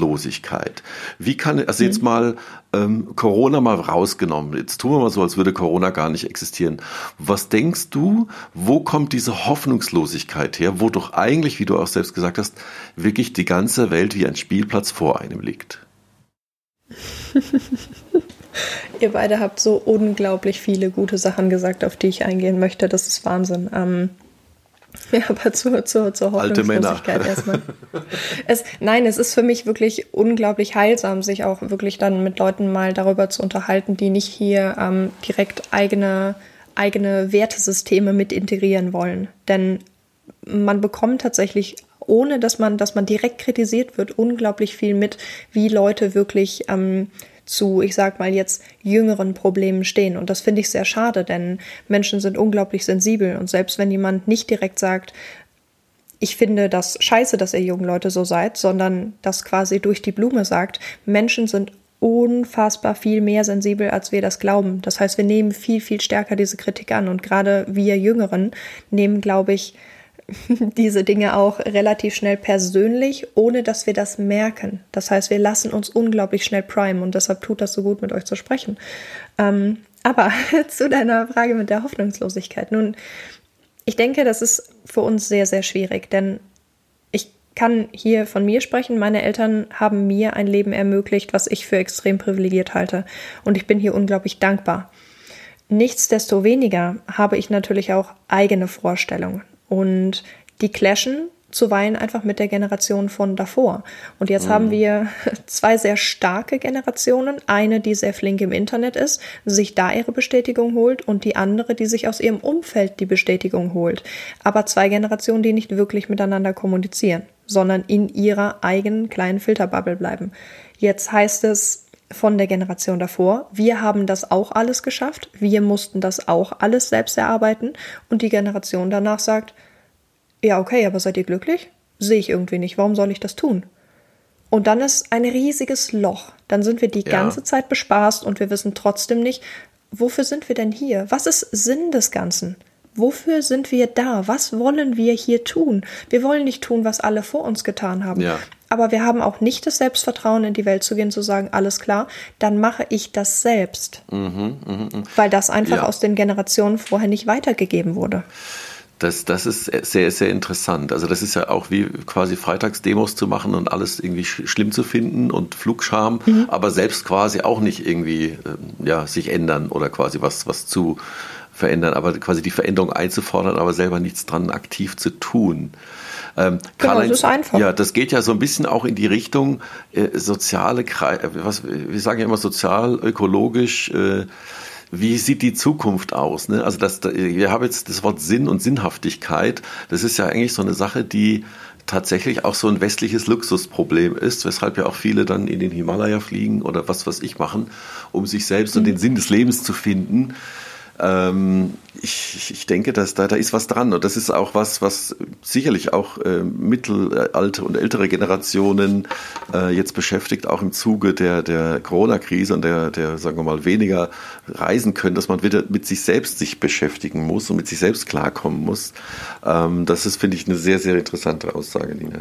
B: Hoffnungslosigkeit. Wie kann, also jetzt mhm. mal ähm, Corona mal rausgenommen. Jetzt tun wir mal so, als würde Corona gar nicht existieren. Was denkst du, wo kommt diese Hoffnungslosigkeit her, wo doch eigentlich, wie du auch selbst gesagt hast, wirklich die ganze Welt wie ein Spielplatz vor einem liegt?
A: Ihr beide habt so unglaublich viele gute Sachen gesagt, auf die ich eingehen möchte. Das ist Wahnsinn. Ähm, ja, aber zur, zur, zur Hoffnungslosigkeit erstmal. Es, nein, es ist für mich wirklich unglaublich heilsam, sich auch wirklich dann mit Leuten mal darüber zu unterhalten, die nicht hier ähm, direkt eigene, eigene Wertesysteme mit integrieren wollen. Denn man bekommt tatsächlich ohne dass man, dass man direkt kritisiert wird, unglaublich viel mit, wie Leute wirklich ähm, zu, ich sag mal jetzt, jüngeren Problemen stehen. Und das finde ich sehr schade, denn Menschen sind unglaublich sensibel. Und selbst wenn jemand nicht direkt sagt, ich finde das scheiße, dass ihr jungen Leute so seid, sondern das quasi durch die Blume sagt, Menschen sind unfassbar viel mehr sensibel, als wir das glauben. Das heißt, wir nehmen viel, viel stärker diese Kritik an. Und gerade wir Jüngeren nehmen, glaube ich, diese Dinge auch relativ schnell persönlich, ohne dass wir das merken. Das heißt, wir lassen uns unglaublich schnell prime und deshalb tut das so gut, mit euch zu sprechen. Ähm, aber zu deiner Frage mit der Hoffnungslosigkeit. Nun, ich denke, das ist für uns sehr, sehr schwierig, denn ich kann hier von mir sprechen. Meine Eltern haben mir ein Leben ermöglicht, was ich für extrem privilegiert halte. Und ich bin hier unglaublich dankbar. Nichtsdestoweniger habe ich natürlich auch eigene Vorstellungen. Und die clashen zuweilen einfach mit der Generation von davor. Und jetzt mhm. haben wir zwei sehr starke Generationen. Eine, die sehr flink im Internet ist, sich da ihre Bestätigung holt und die andere, die sich aus ihrem Umfeld die Bestätigung holt. Aber zwei Generationen, die nicht wirklich miteinander kommunizieren, sondern in ihrer eigenen kleinen Filterbubble bleiben. Jetzt heißt es, von der Generation davor. Wir haben das auch alles geschafft. Wir mussten das auch alles selbst erarbeiten. Und die Generation danach sagt, ja, okay, aber seid ihr glücklich? Sehe ich irgendwie nicht. Warum soll ich das tun? Und dann ist ein riesiges Loch. Dann sind wir die ja. ganze Zeit bespaßt und wir wissen trotzdem nicht, wofür sind wir denn hier? Was ist Sinn des Ganzen? Wofür sind wir da? Was wollen wir hier tun? Wir wollen nicht tun, was alle vor uns getan haben. Ja. Aber wir haben auch nicht das Selbstvertrauen, in die Welt zu gehen, zu sagen, alles klar, dann mache ich das selbst. Mhm, mh, mh. Weil das einfach ja. aus den Generationen vorher nicht weitergegeben wurde.
B: Das, das ist sehr, sehr interessant. Also das ist ja auch wie quasi Freitagsdemos zu machen und alles irgendwie schlimm zu finden und Flugscham, mhm. aber selbst quasi auch nicht irgendwie ähm, ja, sich ändern oder quasi was, was zu verändern, aber quasi die Veränderung einzufordern, aber selber nichts dran aktiv zu tun. Ähm, genau, das ist einfach. Ja, das geht ja so ein bisschen auch in die Richtung äh, soziale, was, wir sagen ja immer sozial, ökologisch, äh, wie sieht die Zukunft aus? Ne? Also das, wir haben jetzt das Wort Sinn und Sinnhaftigkeit. Das ist ja eigentlich so eine Sache, die tatsächlich auch so ein westliches Luxusproblem ist, weshalb ja auch viele dann in den Himalaya fliegen oder was was ich machen, um sich selbst mhm. und den Sinn des Lebens zu finden ähm, ich, ich denke, dass da, da ist was dran. Und das ist auch was, was sicherlich auch äh, mittelalte und ältere Generationen äh, jetzt beschäftigt, auch im Zuge der, der Corona-Krise und der, der, sagen wir mal, weniger reisen können, dass man wieder mit sich selbst sich beschäftigen muss und mit sich selbst klarkommen muss. Ähm, das ist, finde ich, eine sehr, sehr interessante Aussage, Nina.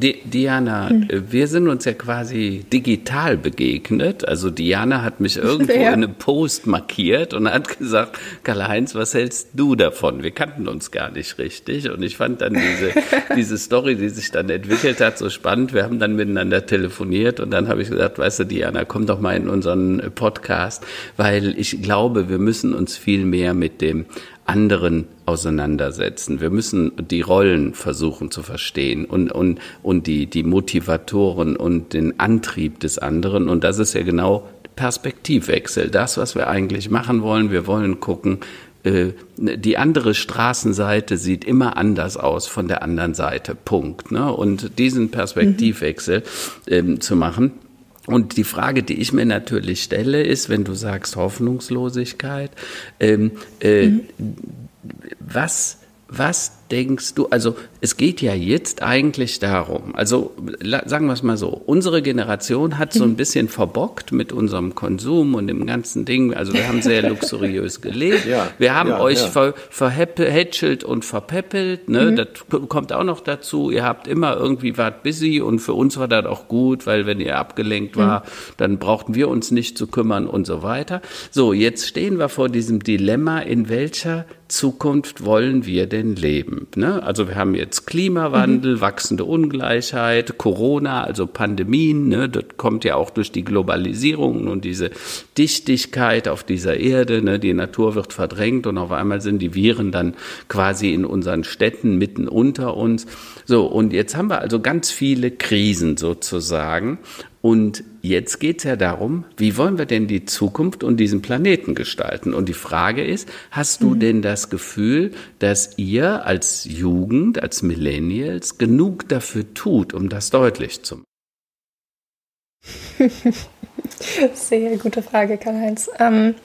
C: Di Diana, hm. wir sind uns ja quasi digital begegnet. Also Diana hat mich irgendwo ja. in einem Post markiert und hat gesagt, Karl-Heinz, was hältst du davon? Wir kannten uns gar nicht richtig. Und ich fand dann diese, diese Story, die sich dann entwickelt hat, so spannend. Wir haben dann miteinander telefoniert und dann habe ich gesagt, weißt du, Diana, komm doch mal in unseren Podcast, weil ich glaube, wir müssen uns viel mehr mit dem anderen auseinandersetzen. Wir müssen die Rollen versuchen zu verstehen und, und, und die, die Motivatoren und den Antrieb des anderen. Und das ist ja genau Perspektivwechsel. Das, was wir eigentlich machen wollen. Wir wollen gucken, äh, die andere Straßenseite sieht immer anders aus von der anderen Seite. Punkt. Ne? Und diesen Perspektivwechsel mhm. ähm, zu machen, und die Frage, die ich mir natürlich stelle, ist, wenn du sagst Hoffnungslosigkeit, ähm, äh, mhm. Was, was denkst du, also es geht ja jetzt eigentlich darum, also sagen wir es mal so, unsere Generation hat so ein bisschen verbockt mit unserem Konsum und dem ganzen Ding. Also wir haben sehr luxuriös gelebt. Ja, wir haben ja, euch ja. ver, verhätschelt und verpeppelt. Ne? Mhm. Das kommt auch noch dazu. Ihr habt immer irgendwie wart busy und für uns war das auch gut, weil wenn ihr abgelenkt war, mhm. dann brauchten wir uns nicht zu kümmern und so weiter. So, jetzt stehen wir vor diesem Dilemma, in welcher Zukunft wollen wir denn leben? Ne? Also wir haben jetzt Klimawandel, mhm. wachsende Ungleichheit, Corona, also Pandemien. Ne? Das kommt ja auch durch die Globalisierung und diese Dichtigkeit auf dieser Erde. Ne? Die Natur wird verdrängt und auf einmal sind die Viren dann quasi in unseren Städten mitten unter uns. So, und jetzt haben wir also ganz viele Krisen sozusagen. Und jetzt geht es ja darum, wie wollen wir denn die Zukunft und diesen Planeten gestalten? Und die Frage ist, hast du mhm. denn das Gefühl, dass ihr als Jugend, als Millennials genug dafür tut, um das deutlich zu
A: machen? Sehr gute Frage, Karl-Heinz. Ähm,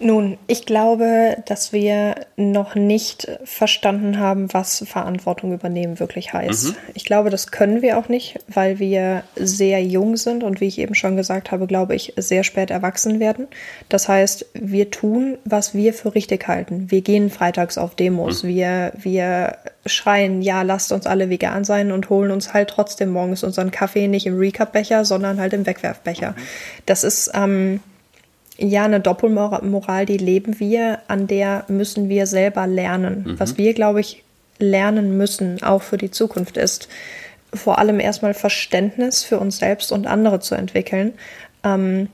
A: nun, ich glaube, dass wir noch nicht verstanden haben, was Verantwortung übernehmen wirklich heißt. Mhm. Ich glaube, das können wir auch nicht, weil wir sehr jung sind und wie ich eben schon gesagt habe, glaube ich, sehr spät erwachsen werden. Das heißt, wir tun, was wir für richtig halten. Wir gehen freitags auf Demos. Mhm. Wir, wir schreien, ja, lasst uns alle vegan sein und holen uns halt trotzdem morgens unseren Kaffee nicht im Recap-Becher, sondern halt im Wegwerfbecher. Mhm. Das ist, ähm, ja, eine Doppelmoral, die leben wir, an der müssen wir selber lernen. Mhm. Was wir, glaube ich, lernen müssen, auch für die Zukunft, ist vor allem erstmal Verständnis für uns selbst und andere zu entwickeln, ähm,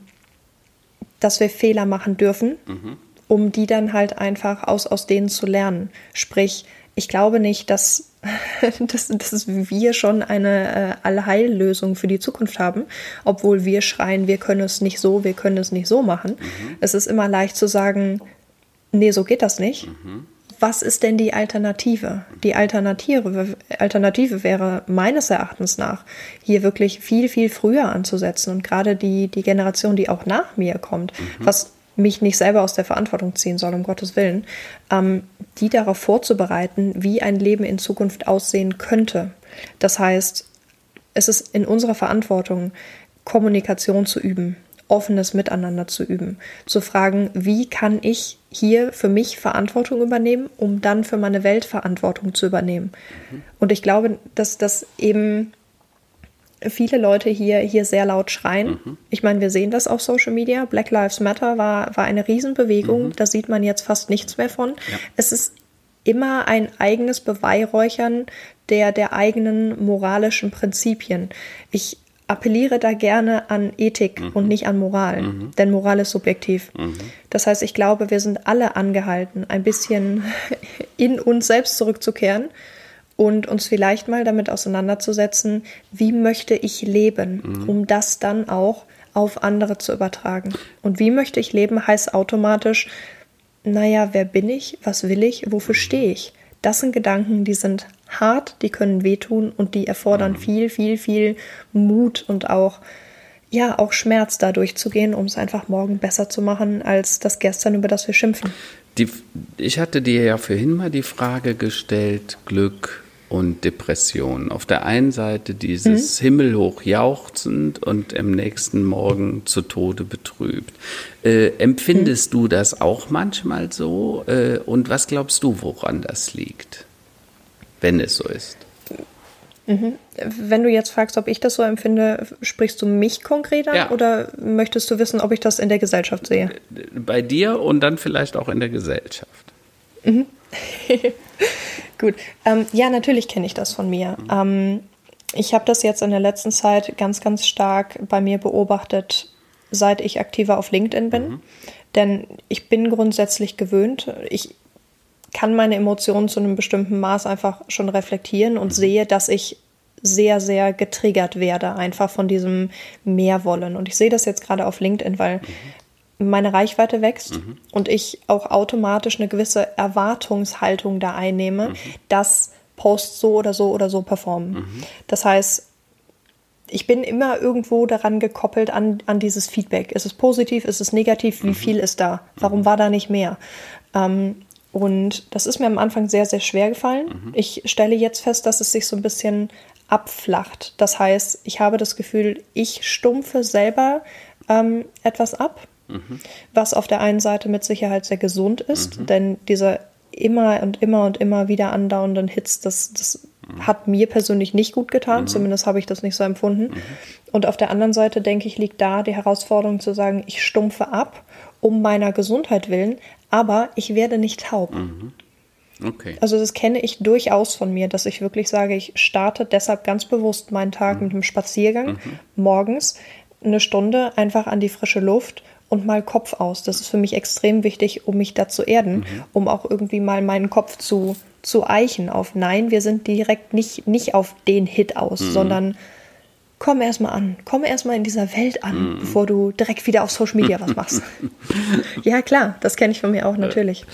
A: dass wir Fehler machen dürfen, mhm. um die dann halt einfach aus, aus denen zu lernen. Sprich, ich glaube nicht, dass, dass, dass wir schon eine äh, Allheillösung für die Zukunft haben, obwohl wir schreien, wir können es nicht so, wir können es nicht so machen. Mhm. Es ist immer leicht zu sagen, nee, so geht das nicht. Mhm. Was ist denn die Alternative? Die Alternative, Alternative wäre meines Erachtens nach, hier wirklich viel, viel früher anzusetzen und gerade die, die Generation, die auch nach mir kommt, mhm. was mich nicht selber aus der Verantwortung ziehen soll, um Gottes Willen, ähm, die darauf vorzubereiten, wie ein Leben in Zukunft aussehen könnte. Das heißt, es ist in unserer Verantwortung, Kommunikation zu üben, offenes Miteinander zu üben, zu fragen, wie kann ich hier für mich Verantwortung übernehmen, um dann für meine Welt Verantwortung zu übernehmen. Mhm. Und ich glaube, dass das eben viele Leute hier, hier sehr laut schreien. Mhm. Ich meine, wir sehen das auf Social Media. Black Lives Matter war, war eine Riesenbewegung. Mhm. Da sieht man jetzt fast nichts mehr von. Ja. Es ist immer ein eigenes Beweihräuchern der, der eigenen moralischen Prinzipien. Ich appelliere da gerne an Ethik mhm. und nicht an Moral, mhm. denn Moral ist subjektiv. Mhm. Das heißt, ich glaube, wir sind alle angehalten, ein bisschen in uns selbst zurückzukehren und uns vielleicht mal damit auseinanderzusetzen, wie möchte ich leben, mhm. um das dann auch auf andere zu übertragen. Und wie möchte ich leben heißt automatisch, naja, wer bin ich, was will ich, wofür stehe ich? Das sind Gedanken, die sind hart, die können wehtun und die erfordern mhm. viel, viel, viel Mut und auch ja, auch Schmerz da durchzugehen, um es einfach morgen besser zu machen als das gestern, über das wir schimpfen.
C: Die, ich hatte dir ja vorhin mal die Frage gestellt, Glück, und Depression. Auf der einen Seite dieses mhm. himmelhoch jauchzend und im nächsten Morgen zu Tode betrübt. Äh, empfindest mhm. du das auch manchmal so? Äh, und was glaubst du, woran das liegt, wenn es so ist?
A: Mhm. Wenn du jetzt fragst, ob ich das so empfinde, sprichst du mich konkret an ja. oder möchtest du wissen, ob ich das in der Gesellschaft sehe?
C: Bei dir und dann vielleicht auch in der Gesellschaft.
A: Mhm. Gut. Ähm, ja, natürlich kenne ich das von mir. Mhm. Ähm, ich habe das jetzt in der letzten Zeit ganz, ganz stark bei mir beobachtet, seit ich aktiver auf LinkedIn bin. Mhm. Denn ich bin grundsätzlich gewöhnt. Ich kann meine Emotionen zu einem bestimmten Maß einfach schon reflektieren und sehe, dass ich sehr, sehr getriggert werde, einfach von diesem Mehrwollen. Und ich sehe das jetzt gerade auf LinkedIn, weil meine Reichweite wächst mhm. und ich auch automatisch eine gewisse Erwartungshaltung da einnehme, mhm. dass Posts so oder so oder so performen. Mhm. Das heißt, ich bin immer irgendwo daran gekoppelt an, an dieses Feedback. Ist es positiv, ist es negativ, wie mhm. viel ist da? Warum mhm. war da nicht mehr? Ähm, und das ist mir am Anfang sehr, sehr schwer gefallen. Mhm. Ich stelle jetzt fest, dass es sich so ein bisschen abflacht. Das heißt, ich habe das Gefühl, ich stumpfe selber ähm, etwas ab, mhm. was auf der einen Seite mit Sicherheit sehr gesund ist, mhm. denn dieser immer und immer und immer wieder andauernden Hits, das, das mhm. hat mir persönlich nicht gut getan, mhm. zumindest habe ich das nicht so empfunden. Mhm. Und auf der anderen Seite, denke ich, liegt da die Herausforderung zu sagen, ich stumpfe ab um meiner Gesundheit willen, aber ich werde nicht taub. Okay. Also das kenne ich durchaus von mir, dass ich wirklich sage, ich starte deshalb ganz bewusst meinen Tag mhm. mit einem Spaziergang mhm. morgens eine Stunde einfach an die frische Luft und mal Kopf aus. Das ist für mich extrem wichtig, um mich da zu erden, mhm. um auch irgendwie mal meinen Kopf zu, zu eichen auf Nein, wir sind direkt nicht, nicht auf den Hit aus, mhm. sondern komm erstmal an, komm erstmal in dieser Welt an, mm. bevor du direkt wieder auf Social Media was machst. ja, klar, das kenne ich von mir auch natürlich.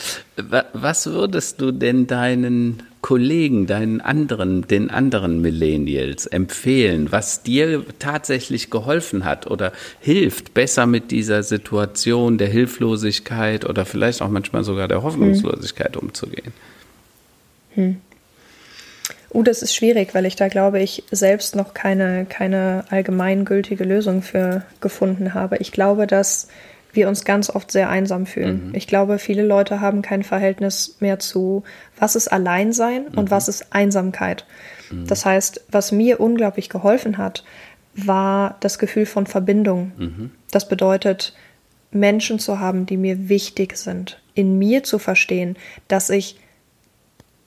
C: Was würdest du denn deinen Kollegen, deinen anderen, den anderen Millennials empfehlen, was dir tatsächlich geholfen hat oder hilft, besser mit dieser Situation der Hilflosigkeit oder vielleicht auch manchmal sogar der Hoffnungslosigkeit hm. umzugehen?
A: Hm. Uh, das ist schwierig, weil ich da glaube ich selbst noch keine, keine allgemeingültige Lösung für gefunden habe. Ich glaube, dass wir uns ganz oft sehr einsam fühlen. Mhm. Ich glaube, viele Leute haben kein Verhältnis mehr zu, was ist Alleinsein mhm. und was ist Einsamkeit. Mhm. Das heißt, was mir unglaublich geholfen hat, war das Gefühl von Verbindung. Mhm. Das bedeutet, Menschen zu haben, die mir wichtig sind, in mir zu verstehen, dass ich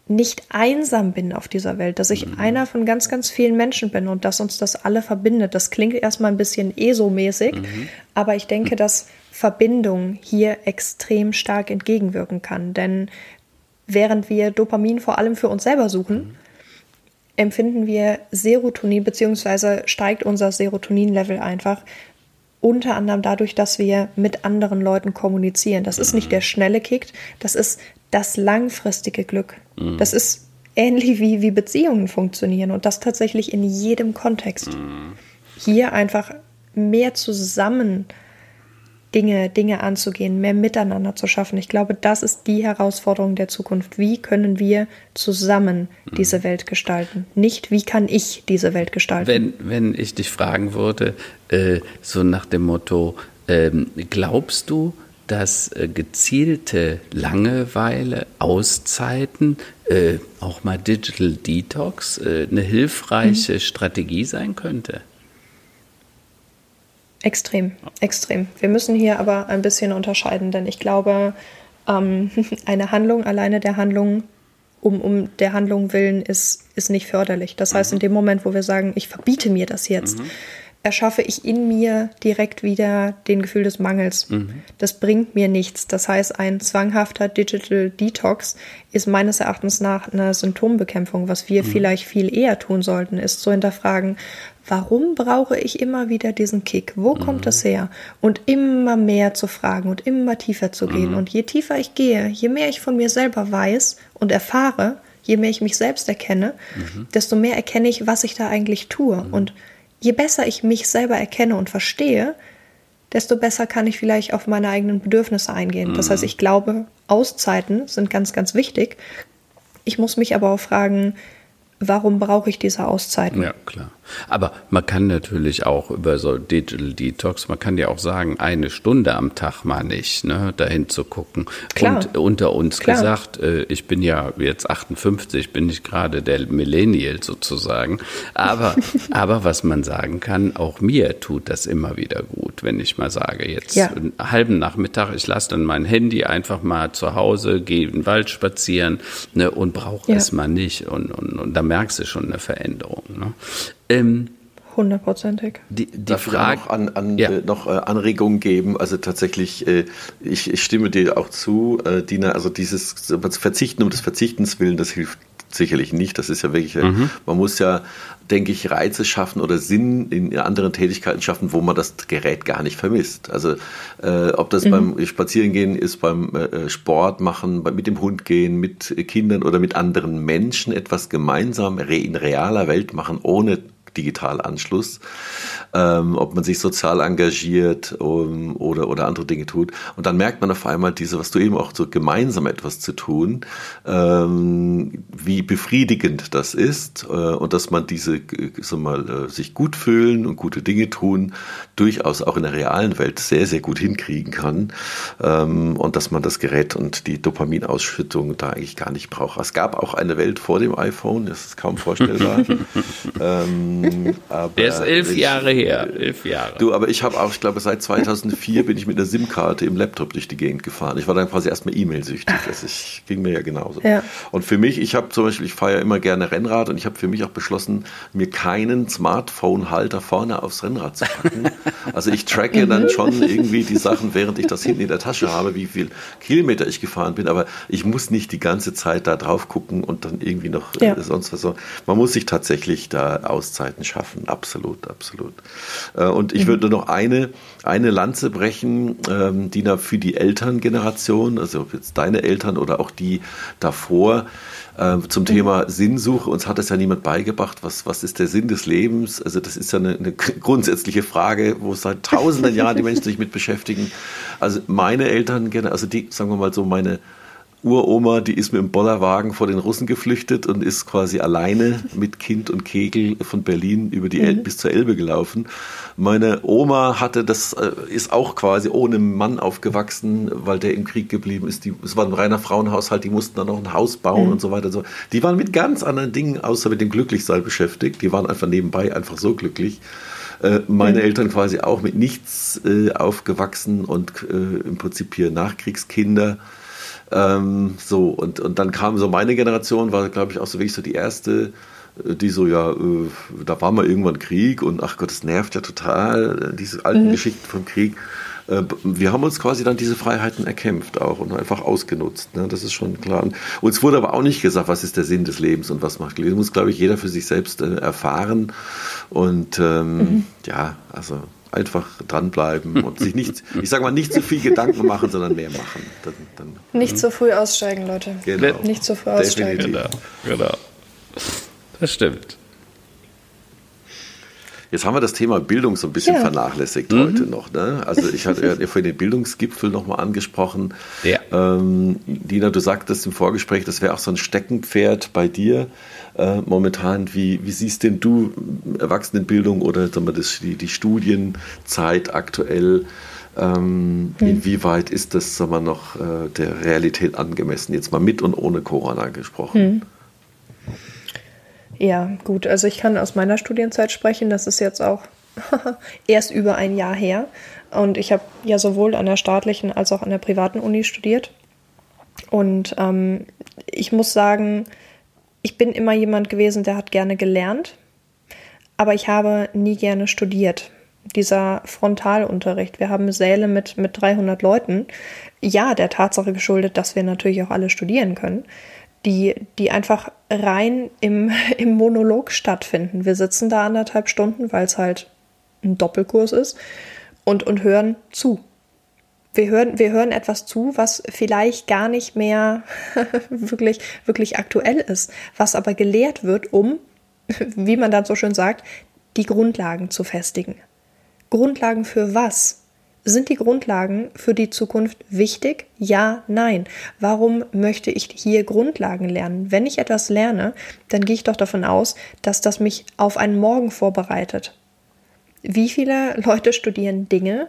A: nicht einsam bin auf dieser Welt, dass ich mhm. einer von ganz, ganz vielen Menschen bin und dass uns das alle verbindet. Das klingt erstmal ein bisschen ESO-mäßig, mhm. aber ich denke, dass Verbindung hier extrem stark entgegenwirken kann. Denn während wir Dopamin vor allem für uns selber suchen, mhm. empfinden wir Serotonin, beziehungsweise steigt unser Serotonin-Level einfach, unter anderem dadurch, dass wir mit anderen Leuten kommunizieren. Das ist nicht mhm. der schnelle Kick, das ist das langfristige Glück. Mhm. Das ist ähnlich wie, wie Beziehungen funktionieren und das tatsächlich in jedem Kontext. Mhm. Hier einfach mehr zusammen Dinge, Dinge anzugehen, mehr miteinander zu schaffen. Ich glaube, das ist die Herausforderung der Zukunft. Wie können wir zusammen mhm. diese Welt gestalten? Nicht, wie kann ich diese Welt gestalten?
C: Wenn, wenn ich dich fragen würde, äh, so nach dem Motto, äh, glaubst du, dass äh, gezielte Langeweile, Auszeiten, äh, auch mal Digital Detox eine hilfreiche mhm. Strategie sein könnte?
A: Extrem, extrem. Wir müssen hier aber ein bisschen unterscheiden, denn ich glaube, ähm, eine Handlung alleine der Handlung um, um der Handlung willen ist, ist nicht förderlich. Das heißt, in mhm. dem Moment, wo wir sagen, ich verbiete mir das jetzt, mhm erschaffe ich in mir direkt wieder den Gefühl des Mangels. Mhm. Das bringt mir nichts. Das heißt, ein zwanghafter Digital Detox ist meines Erachtens nach eine Symptombekämpfung. Was wir mhm. vielleicht viel eher tun sollten, ist zu hinterfragen, warum brauche ich immer wieder diesen Kick? Wo mhm. kommt das her? Und immer mehr zu fragen und immer tiefer zu gehen. Mhm. Und je tiefer ich gehe, je mehr ich von mir selber weiß und erfahre, je mehr ich mich selbst erkenne, mhm. desto mehr erkenne ich, was ich da eigentlich tue. Mhm. Und je besser ich mich selber erkenne und verstehe, desto besser kann ich vielleicht auf meine eigenen Bedürfnisse eingehen. Das heißt, mhm. ich glaube, Auszeiten sind ganz, ganz wichtig. Ich muss mich aber auch fragen, warum brauche ich diese Auszeiten?
C: Ja, klar. Aber man kann natürlich auch über so Digital Detox, man kann ja auch sagen, eine Stunde am Tag mal nicht, ne, dahin zu gucken. Klar. Und unter uns Klar. gesagt, äh, ich bin ja jetzt 58, bin ich gerade der Millennial sozusagen. Aber, aber was man sagen kann, auch mir tut das immer wieder gut, wenn ich mal sage, jetzt ja. einen halben Nachmittag, ich lasse dann mein Handy einfach mal zu Hause, gehe in den Wald spazieren ne, und brauche ja. es mal nicht. Und, und, und da merkst du schon eine Veränderung. Ne?
A: Ähm, Hundertprozentig.
B: Die, die Frage noch, an, an, ja. äh, noch äh, Anregungen geben. Also tatsächlich, äh, ich, ich, stimme dir auch zu, äh, Dina. Also dieses Verzichten um des Verzichtens willen, das hilft sicherlich nicht. Das ist ja wirklich, äh, mhm. man muss ja, denke ich, Reize schaffen oder Sinn in anderen Tätigkeiten schaffen, wo man das Gerät gar nicht vermisst. Also äh, ob das mhm. beim Spazierengehen ist, beim äh, Sport machen, mit dem Hund gehen, mit Kindern oder mit anderen Menschen etwas gemeinsam in realer Welt machen, ohne Digitalanschluss, ähm, ob man sich sozial engagiert um, oder, oder andere Dinge tut. Und dann merkt man auf einmal diese, was du eben auch so gemeinsam etwas zu tun, ähm, wie befriedigend das ist äh, und dass man diese, so mal, äh, sich gut fühlen und gute Dinge tun, durchaus auch in der realen Welt sehr, sehr gut hinkriegen kann ähm, und dass man das Gerät und die Dopaminausschüttung da eigentlich gar nicht braucht. Es gab auch eine Welt vor dem iPhone, das ist kaum vorstellbar.
C: ähm, der ist elf ich, Jahre her. Elf Jahre.
B: Du, aber ich habe auch, ich glaube, seit 2004 bin ich mit einer SIM-Karte im Laptop durch die Gegend gefahren. Ich war dann quasi erstmal E-Mail-süchtig. Das ist, ging mir ja genauso. Ja. Und für mich, ich habe zum Beispiel, ich fahre ja immer gerne Rennrad und ich habe für mich auch beschlossen, mir keinen Smartphone-Halter vorne aufs Rennrad zu packen. Also ich tracke dann mhm. schon irgendwie die Sachen, während ich das hinten in der Tasche habe, wie viel Kilometer ich gefahren bin. Aber ich muss nicht die ganze Zeit da drauf gucken und dann irgendwie noch ja. äh, sonst was. Man muss sich tatsächlich da Auszeiten Möglichkeiten schaffen. Absolut, absolut. Äh, und ich würde noch eine, eine Lanze brechen, ähm, Dina, für die Elterngeneration, also ob jetzt deine Eltern oder auch die davor, äh, zum. Thema Sinnsuche. Uns hat das ja niemand beigebracht. Was, was ist der Sinn des Lebens? Also das ist ja eine, eine grundsätzliche Frage, wo seit tausenden Jahren die Menschen sich mit beschäftigen. Also meine Eltern, also die, sagen wir mal so, meine Uroma, die ist mit dem Bollerwagen vor den Russen geflüchtet und ist quasi alleine mit Kind und Kegel von Berlin über die mhm. bis zur Elbe gelaufen. Meine Oma hatte das, äh, ist auch quasi ohne Mann aufgewachsen, weil der im Krieg geblieben ist. Die, es war ein reiner Frauenhaushalt, die mussten dann noch ein Haus bauen mhm. und so weiter. So. Die waren mit ganz anderen Dingen außer mit dem Glücklichsein beschäftigt. Die waren einfach nebenbei einfach so glücklich äh, meine mhm. Eltern quasi auch mit nichts äh, aufgewachsen und äh, im Prinzip hier Nachkriegskinder. Ähm, so, und, und dann kam so meine Generation, war, glaube ich, auch so wirklich so die erste, äh, die so, ja, äh, da war mal irgendwann Krieg und ach Gott, das nervt ja total, äh, diese alten mhm. Geschichten vom Krieg. Äh, wir haben uns quasi dann diese Freiheiten erkämpft auch und einfach ausgenutzt. Ne? Das ist schon klar. Und uns wurde aber auch nicht gesagt, was ist der Sinn des Lebens und was macht Leben. Das muss, glaube ich, jeder für sich selbst äh, erfahren. Und ähm, mhm. ja, also einfach dranbleiben und sich nicht, ich sage mal, nicht zu viel Gedanken machen, sondern mehr machen. Dann,
A: dann, nicht zu früh aussteigen, Leute. Genau. Nicht zu früh aussteigen. Genau. genau.
C: Das stimmt.
B: Jetzt haben wir das Thema Bildung so ein bisschen ja. vernachlässigt mhm. heute noch. Ne? Also ich hatte ja vorhin den Bildungsgipfel nochmal angesprochen. Ja. Ähm, Dina, du sagtest im Vorgespräch, das wäre auch so ein Steckenpferd bei dir äh, momentan. Wie, wie siehst denn du Erwachsenenbildung oder sagen wir, das, die, die Studienzeit aktuell? Ähm, hm. Inwieweit ist das sagen wir, noch äh, der Realität angemessen? Jetzt mal mit und ohne Corona gesprochen. Hm.
A: Ja, gut. Also ich kann aus meiner Studienzeit sprechen. Das ist jetzt auch erst über ein Jahr her. Und ich habe ja sowohl an der staatlichen als auch an der privaten Uni studiert. Und ähm, ich muss sagen, ich bin immer jemand gewesen, der hat gerne gelernt, aber ich habe nie gerne studiert. Dieser Frontalunterricht, wir haben Säle mit, mit 300 Leuten, ja, der Tatsache geschuldet, dass wir natürlich auch alle studieren können, die, die einfach rein im, im Monolog stattfinden. Wir sitzen da anderthalb Stunden, weil es halt ein Doppelkurs ist und, und hören zu wir hören, wir hören etwas zu, was vielleicht gar nicht mehr wirklich, wirklich aktuell ist, was aber gelehrt wird, um, wie man dann so schön sagt, die Grundlagen zu festigen. Grundlagen für was? Sind die Grundlagen für die Zukunft wichtig? Ja, nein. Warum möchte ich hier Grundlagen lernen? Wenn ich etwas lerne, dann gehe ich doch davon aus, dass das mich auf einen Morgen vorbereitet. Wie viele Leute studieren Dinge,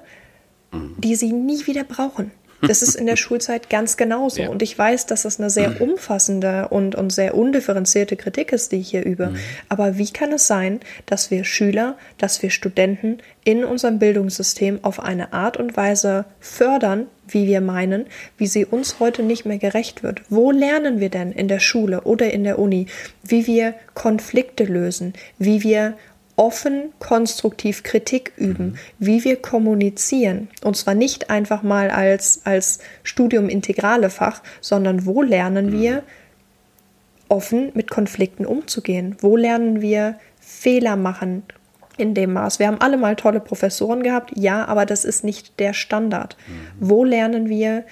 A: die sie nie wieder brauchen? Das ist in der Schulzeit ganz genauso. Ja. Und ich weiß, dass das eine sehr umfassende und, und sehr undifferenzierte Kritik ist, die ich hier übe. Mhm. Aber wie kann es sein, dass wir Schüler, dass wir Studenten in unserem Bildungssystem auf eine Art und Weise fördern, wie wir meinen, wie sie uns heute nicht mehr gerecht wird. Wo lernen wir denn in der Schule oder in der Uni, wie wir Konflikte lösen, wie wir offen konstruktiv Kritik üben, mhm. wie wir kommunizieren. Und zwar nicht einfach mal als, als Studium integrale Fach, sondern wo lernen mhm. wir offen mit Konflikten umzugehen? Wo lernen wir Fehler machen in dem Maß? Wir haben alle mal tolle Professoren gehabt, ja, aber das ist nicht der Standard. Mhm. Wo lernen wir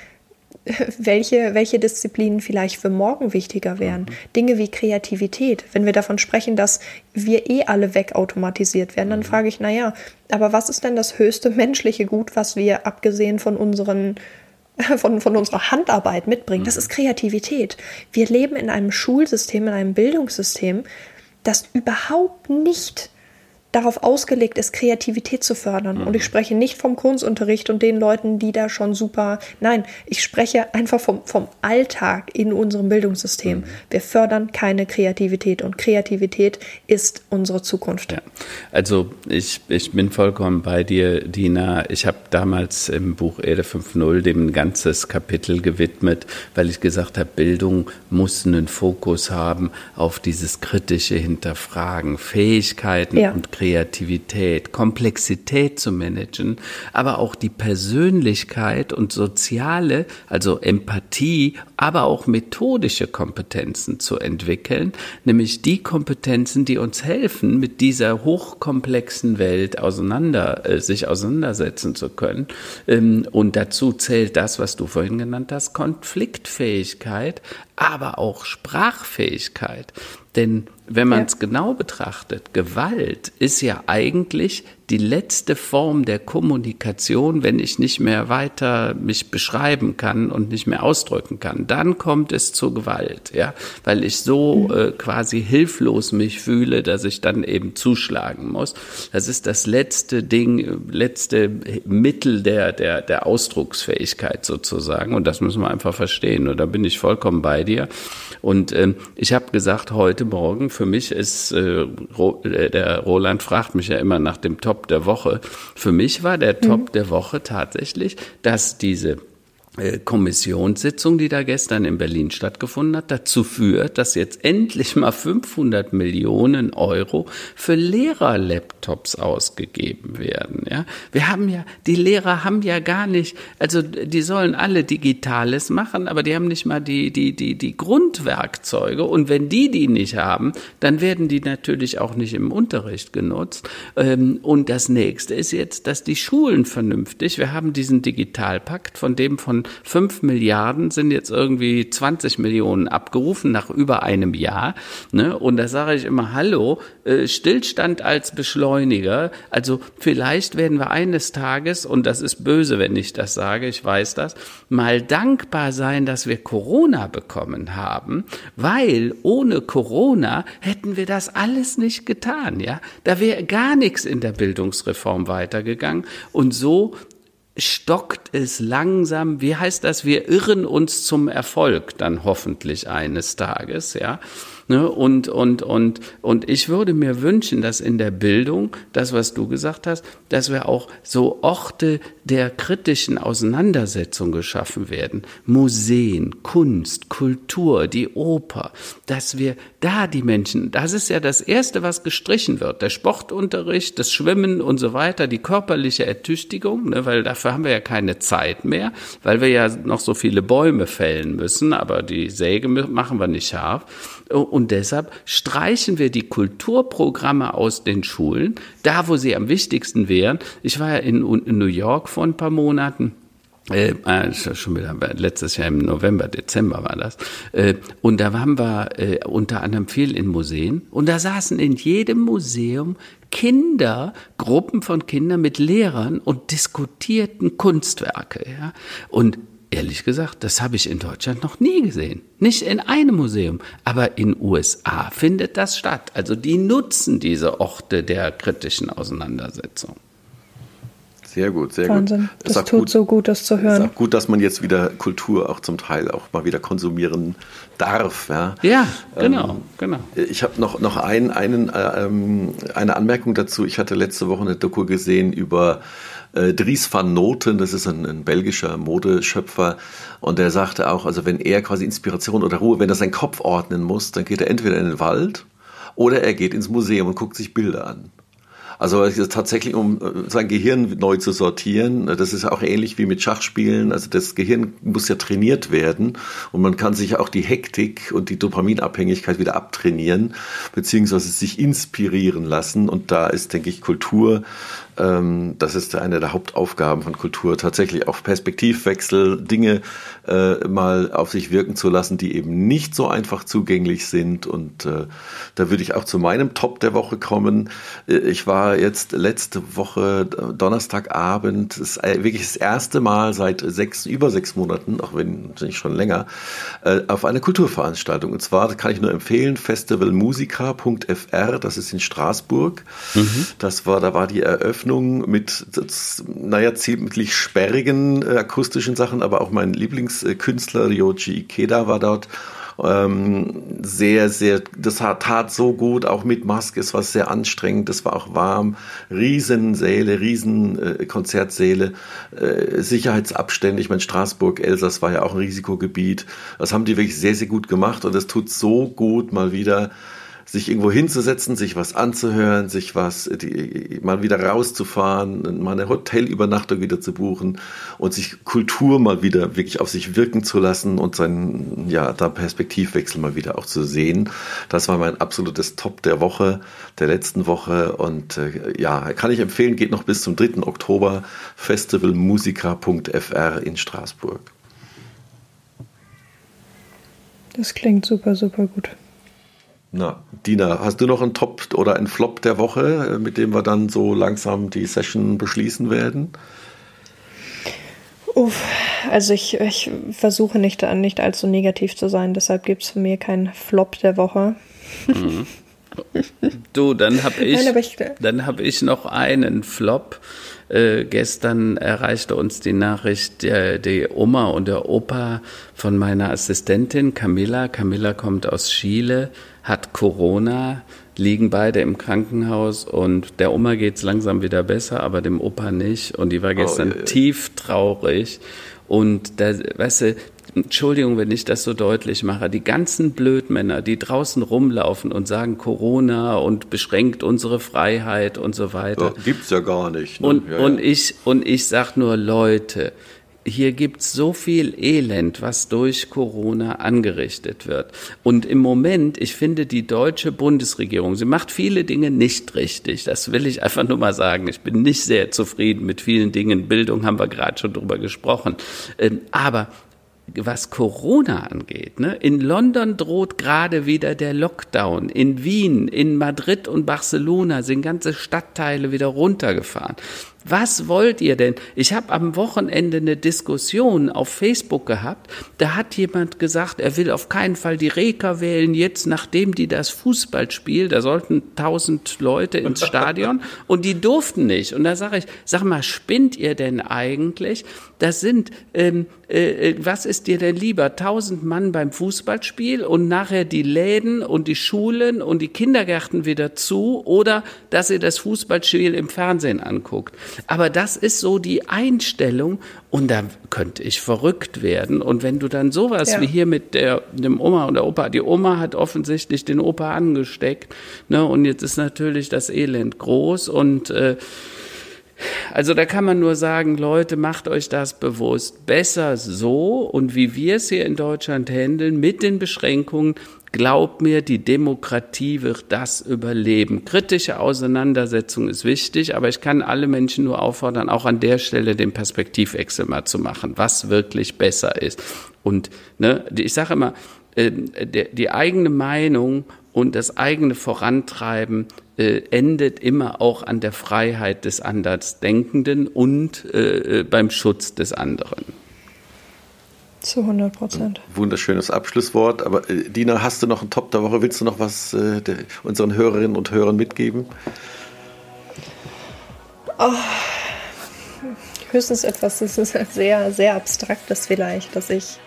A: welche, welche Disziplinen vielleicht für morgen wichtiger wären. Mhm. Dinge wie Kreativität. Wenn wir davon sprechen, dass wir eh alle wegautomatisiert werden, dann mhm. frage ich, naja, aber was ist denn das höchste menschliche Gut, was wir abgesehen von unseren von, von unserer Handarbeit mitbringen? Das mhm. ist Kreativität. Wir leben in einem Schulsystem, in einem Bildungssystem, das überhaupt nicht darauf ausgelegt ist, Kreativität zu fördern. Mhm. Und ich spreche nicht vom Kunstunterricht und den Leuten, die da schon super. Nein, ich spreche einfach vom, vom Alltag in unserem Bildungssystem. Mhm. Wir fördern keine Kreativität und Kreativität ist unsere Zukunft. Ja.
C: Also ich, ich bin vollkommen bei dir, Dina. Ich habe damals im Buch Erde 5.0 dem ein ganzes Kapitel gewidmet, weil ich gesagt habe, Bildung muss einen Fokus haben auf dieses kritische Hinterfragen, Fähigkeiten ja. und Kreativität, Komplexität zu managen, aber auch die Persönlichkeit und soziale, also Empathie, aber auch methodische Kompetenzen zu entwickeln, nämlich die Kompetenzen, die uns helfen, mit dieser hochkomplexen Welt auseinander, äh, sich auseinandersetzen zu können. Ähm, und dazu zählt das, was du vorhin genannt hast, Konfliktfähigkeit, aber auch Sprachfähigkeit. Denn wenn man es ja. genau betrachtet, Gewalt ist ja eigentlich die letzte Form der Kommunikation, wenn ich nicht mehr weiter mich beschreiben kann und nicht mehr ausdrücken kann. Dann kommt es zur Gewalt, ja, weil ich so mhm. äh, quasi hilflos mich fühle, dass ich dann eben zuschlagen muss. Das ist das letzte Ding, letzte Mittel der, der, der Ausdrucksfähigkeit sozusagen. Und das müssen wir einfach verstehen. Und da bin ich vollkommen bei dir. Und ähm, ich habe gesagt, heute Morgen, für mich ist, äh, äh, der Roland fragt mich ja immer nach dem Top der Woche. Für mich war der Top mhm. der Woche tatsächlich, dass diese Kommissionssitzung, die da gestern in Berlin stattgefunden hat, dazu führt, dass jetzt endlich mal 500 Millionen Euro für Lehrerlaptops ausgegeben werden. Ja, wir haben ja, die Lehrer haben ja gar nicht, also die sollen alle Digitales machen, aber die haben nicht mal die, die, die, die Grundwerkzeuge. Und wenn die die nicht haben, dann werden die natürlich auch nicht im Unterricht genutzt. Ähm, und das nächste ist jetzt, dass die Schulen vernünftig, wir haben diesen Digitalpakt, von dem von 5 Milliarden sind jetzt irgendwie 20 Millionen abgerufen nach über einem Jahr. Ne? Und da sage ich immer, hallo, äh, Stillstand als Beschleuniger. Also vielleicht werden wir eines Tages, und das ist böse, wenn ich das sage, ich weiß das, mal dankbar sein, dass wir Corona bekommen haben, weil ohne Corona hätten wir das alles nicht getan, ja. Da wäre gar nichts in der Bildungsreform weitergegangen. Und so stockt es langsam. Wie heißt das? Wir irren uns zum Erfolg dann hoffentlich eines Tages, ja. Ne? Und, und, und, und ich würde mir wünschen, dass in der Bildung, das, was du gesagt hast, dass wir auch so Orte der kritischen Auseinandersetzung geschaffen werden. Museen, Kunst, Kultur, die Oper, dass wir da die Menschen, das ist ja das Erste, was gestrichen wird. Der Sportunterricht, das Schwimmen und so weiter, die körperliche Ertüchtigung, ne, weil dafür haben wir ja keine Zeit mehr, weil wir ja noch so viele Bäume fällen müssen, aber die Säge machen wir nicht scharf. Und deshalb streichen wir die Kulturprogramme aus den Schulen, da wo sie am wichtigsten wären. Ich war ja in, in New York vor ein paar Monaten. Äh, äh, schon wieder letztes Jahr im November, Dezember war das. Äh, und da haben wir äh, unter anderem viel in Museen. Und da saßen in jedem Museum Kinder, Gruppen von Kindern mit Lehrern und diskutierten Kunstwerke. Ja? Und ehrlich gesagt, das habe ich in Deutschland noch nie gesehen. Nicht in einem Museum. Aber in USA findet das statt. Also die nutzen diese Orte der kritischen Auseinandersetzung.
B: Sehr gut, sehr
A: Wahnsinn.
B: gut.
A: Das tut
B: gut,
A: so gut, das zu hören.
B: Es ist auch gut, dass man jetzt wieder Kultur auch zum Teil auch mal wieder konsumieren darf. Ja,
C: ja genau, ähm, genau.
B: Ich habe noch, noch ein, einen, äh, ähm, eine Anmerkung dazu. Ich hatte letzte Woche eine Doku gesehen über äh, Dries van Noten, das ist ein, ein, belgischer Modeschöpfer, und der sagte auch, also wenn er quasi Inspiration oder Ruhe, wenn er seinen Kopf ordnen muss, dann geht er entweder in den Wald oder er geht ins Museum und guckt sich Bilder an. Also tatsächlich, um äh, sein Gehirn neu zu sortieren, das ist auch ähnlich wie mit Schachspielen. Also das Gehirn muss ja trainiert werden und man kann sich auch die Hektik und die Dopaminabhängigkeit wieder abtrainieren, beziehungsweise sich inspirieren lassen. Und da ist, denke ich, Kultur ähm, das ist eine der Hauptaufgaben von Kultur, tatsächlich auch Perspektivwechsel, Dinge äh, mal auf sich wirken zu lassen, die eben nicht so einfach zugänglich sind. Und äh, da würde ich auch zu meinem Top der Woche kommen. Äh, ich war jetzt letzte Woche Donnerstagabend, das ist wirklich das erste Mal seit sechs, über sechs Monaten, auch wenn nicht schon länger, äh, auf eine Kulturveranstaltung. Und zwar, kann ich nur empfehlen, festivalmusica.fr, das ist in Straßburg. Mhm. Das war, da war die Eröffnung Eröffnung mit, naja, ziemlich sperrigen äh, akustischen Sachen, aber auch mein Lieblingskünstler Ryoji Ikeda war dort. Ähm, sehr, sehr, das tat so gut, auch mit Maske, es war sehr anstrengend, es war auch warm, Riesensäle, Riesenkonzertsäle, äh, äh, Sicherheitsabstände, ich meine Straßburg, Elsass war ja auch ein Risikogebiet, das haben die wirklich sehr, sehr gut gemacht und es tut so gut mal wieder sich irgendwo hinzusetzen, sich was anzuhören, sich was, die, mal wieder rauszufahren, mal eine Hotelübernachtung wieder zu buchen und sich Kultur mal wieder wirklich auf sich wirken zu lassen und seinen, ja, da Perspektivwechsel mal wieder auch zu sehen. Das war mein absolutes Top der Woche, der letzten Woche und äh, ja, kann ich empfehlen, geht noch bis zum 3. Oktober, festivalmusica.fr in Straßburg.
A: Das klingt super, super gut.
B: Na, Dina, hast du noch einen Top oder einen Flop der Woche, äh, mit dem wir dann so langsam die Session beschließen werden?
A: Uff, also ich, ich versuche nicht, nicht allzu negativ zu sein, deshalb gibt es von mir keinen Flop der Woche.
C: Mhm. Du, dann habe ich, ich, dann hab ich noch einen Flop. Äh, gestern erreichte uns die Nachricht, der, die Oma und der Opa von meiner Assistentin Camilla. Camilla kommt aus Chile, hat Corona, liegen beide im Krankenhaus und der Oma geht's langsam wieder besser, aber dem Opa nicht. Und die war gestern oh, ja, ja. tief traurig. Und da, weißt du, Entschuldigung, wenn ich das so deutlich mache, die ganzen Blödmänner, die draußen rumlaufen und sagen Corona und beschränkt unsere Freiheit und so weiter.
B: Ja, gibt's ja gar nicht. Ne?
C: Und,
B: ja,
C: und ich, und ich sag nur Leute, hier gibt's so viel Elend, was durch Corona angerichtet wird. Und im Moment, ich finde, die deutsche Bundesregierung, sie macht viele Dinge nicht richtig. Das will ich einfach nur mal sagen. Ich bin nicht sehr zufrieden mit vielen Dingen. Bildung haben wir gerade schon drüber gesprochen. Ähm, aber was Corona angeht. Ne? In London droht gerade wieder der Lockdown. In Wien, in Madrid und Barcelona sind ganze Stadtteile wieder runtergefahren. Was wollt ihr denn? Ich habe am Wochenende eine Diskussion auf Facebook gehabt. Da hat jemand gesagt, er will auf keinen Fall die Reka wählen, jetzt nachdem die das Fußballspiel, da sollten tausend Leute ins Stadion und die durften nicht. Und da sage ich, sag mal, spinnt ihr denn eigentlich? Das sind, ähm, äh, äh, was ist dir denn lieber? Tausend Mann beim Fußballspiel und nachher die Läden und die Schulen und die Kindergärten wieder zu oder dass ihr das Fußballspiel im Fernsehen anguckt. Aber das ist so die Einstellung und da könnte ich verrückt werden. Und wenn du dann sowas ja. wie hier mit der, dem Oma und der Opa, die Oma hat offensichtlich den Opa angesteckt, ne, und jetzt ist natürlich das Elend groß und äh, also da kann man nur sagen, Leute, macht euch das bewusst. Besser so und wie wir es hier in Deutschland handeln mit den Beschränkungen Glaub mir, die Demokratie wird das überleben. Kritische Auseinandersetzung ist wichtig, aber ich kann alle Menschen nur auffordern, auch an der Stelle den Perspektivwechsel mal zu machen, was wirklich besser ist. Und ne, ich sage immer, äh, der, die eigene Meinung und das eigene Vorantreiben äh, endet immer auch an der Freiheit des Andersdenkenden und äh, äh beim Schutz des anderen.
A: Zu 100 Prozent.
B: Wunderschönes Abschlusswort. Aber äh, Dina, hast du noch einen Top der Woche? Willst du noch was äh, der, unseren Hörerinnen und Hörern mitgeben?
A: Oh, höchstens etwas, das ist sehr, sehr abstraktes vielleicht, dass ich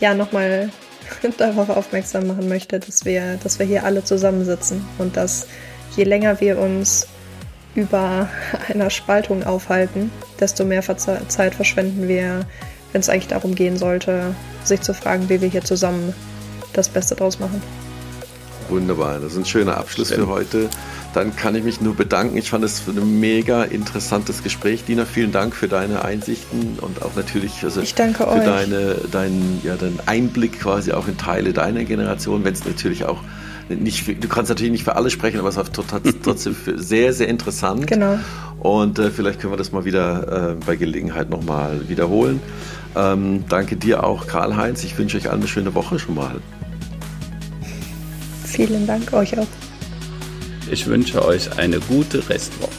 A: ja nochmal darauf aufmerksam machen möchte, dass wir, dass wir hier alle zusammensitzen und dass je länger wir uns über einer Spaltung aufhalten, desto mehr Zeit verschwenden wir wenn es eigentlich darum gehen sollte, sich zu fragen, wie wir hier zusammen das Beste draus machen.
B: Wunderbar, das ist ein schöner Abschluss Stimmt. für heute. Dann kann ich mich nur bedanken. Ich fand es ein mega interessantes Gespräch. Dina, vielen Dank für deine Einsichten und auch natürlich also
A: ich danke
B: für
A: euch.
B: Deine, deinen, ja, deinen Einblick quasi auch in Teile deiner Generation, wenn es natürlich auch nicht, du kannst natürlich nicht für alle sprechen, aber es war trotzdem sehr, sehr interessant.
A: Genau.
B: Und äh, vielleicht können wir das mal wieder äh, bei Gelegenheit nochmal wiederholen. Ähm, danke dir auch, Karl-Heinz. Ich wünsche euch allen eine schöne Woche schon mal.
A: Vielen Dank euch auch.
C: Ich wünsche euch eine gute Restwoche.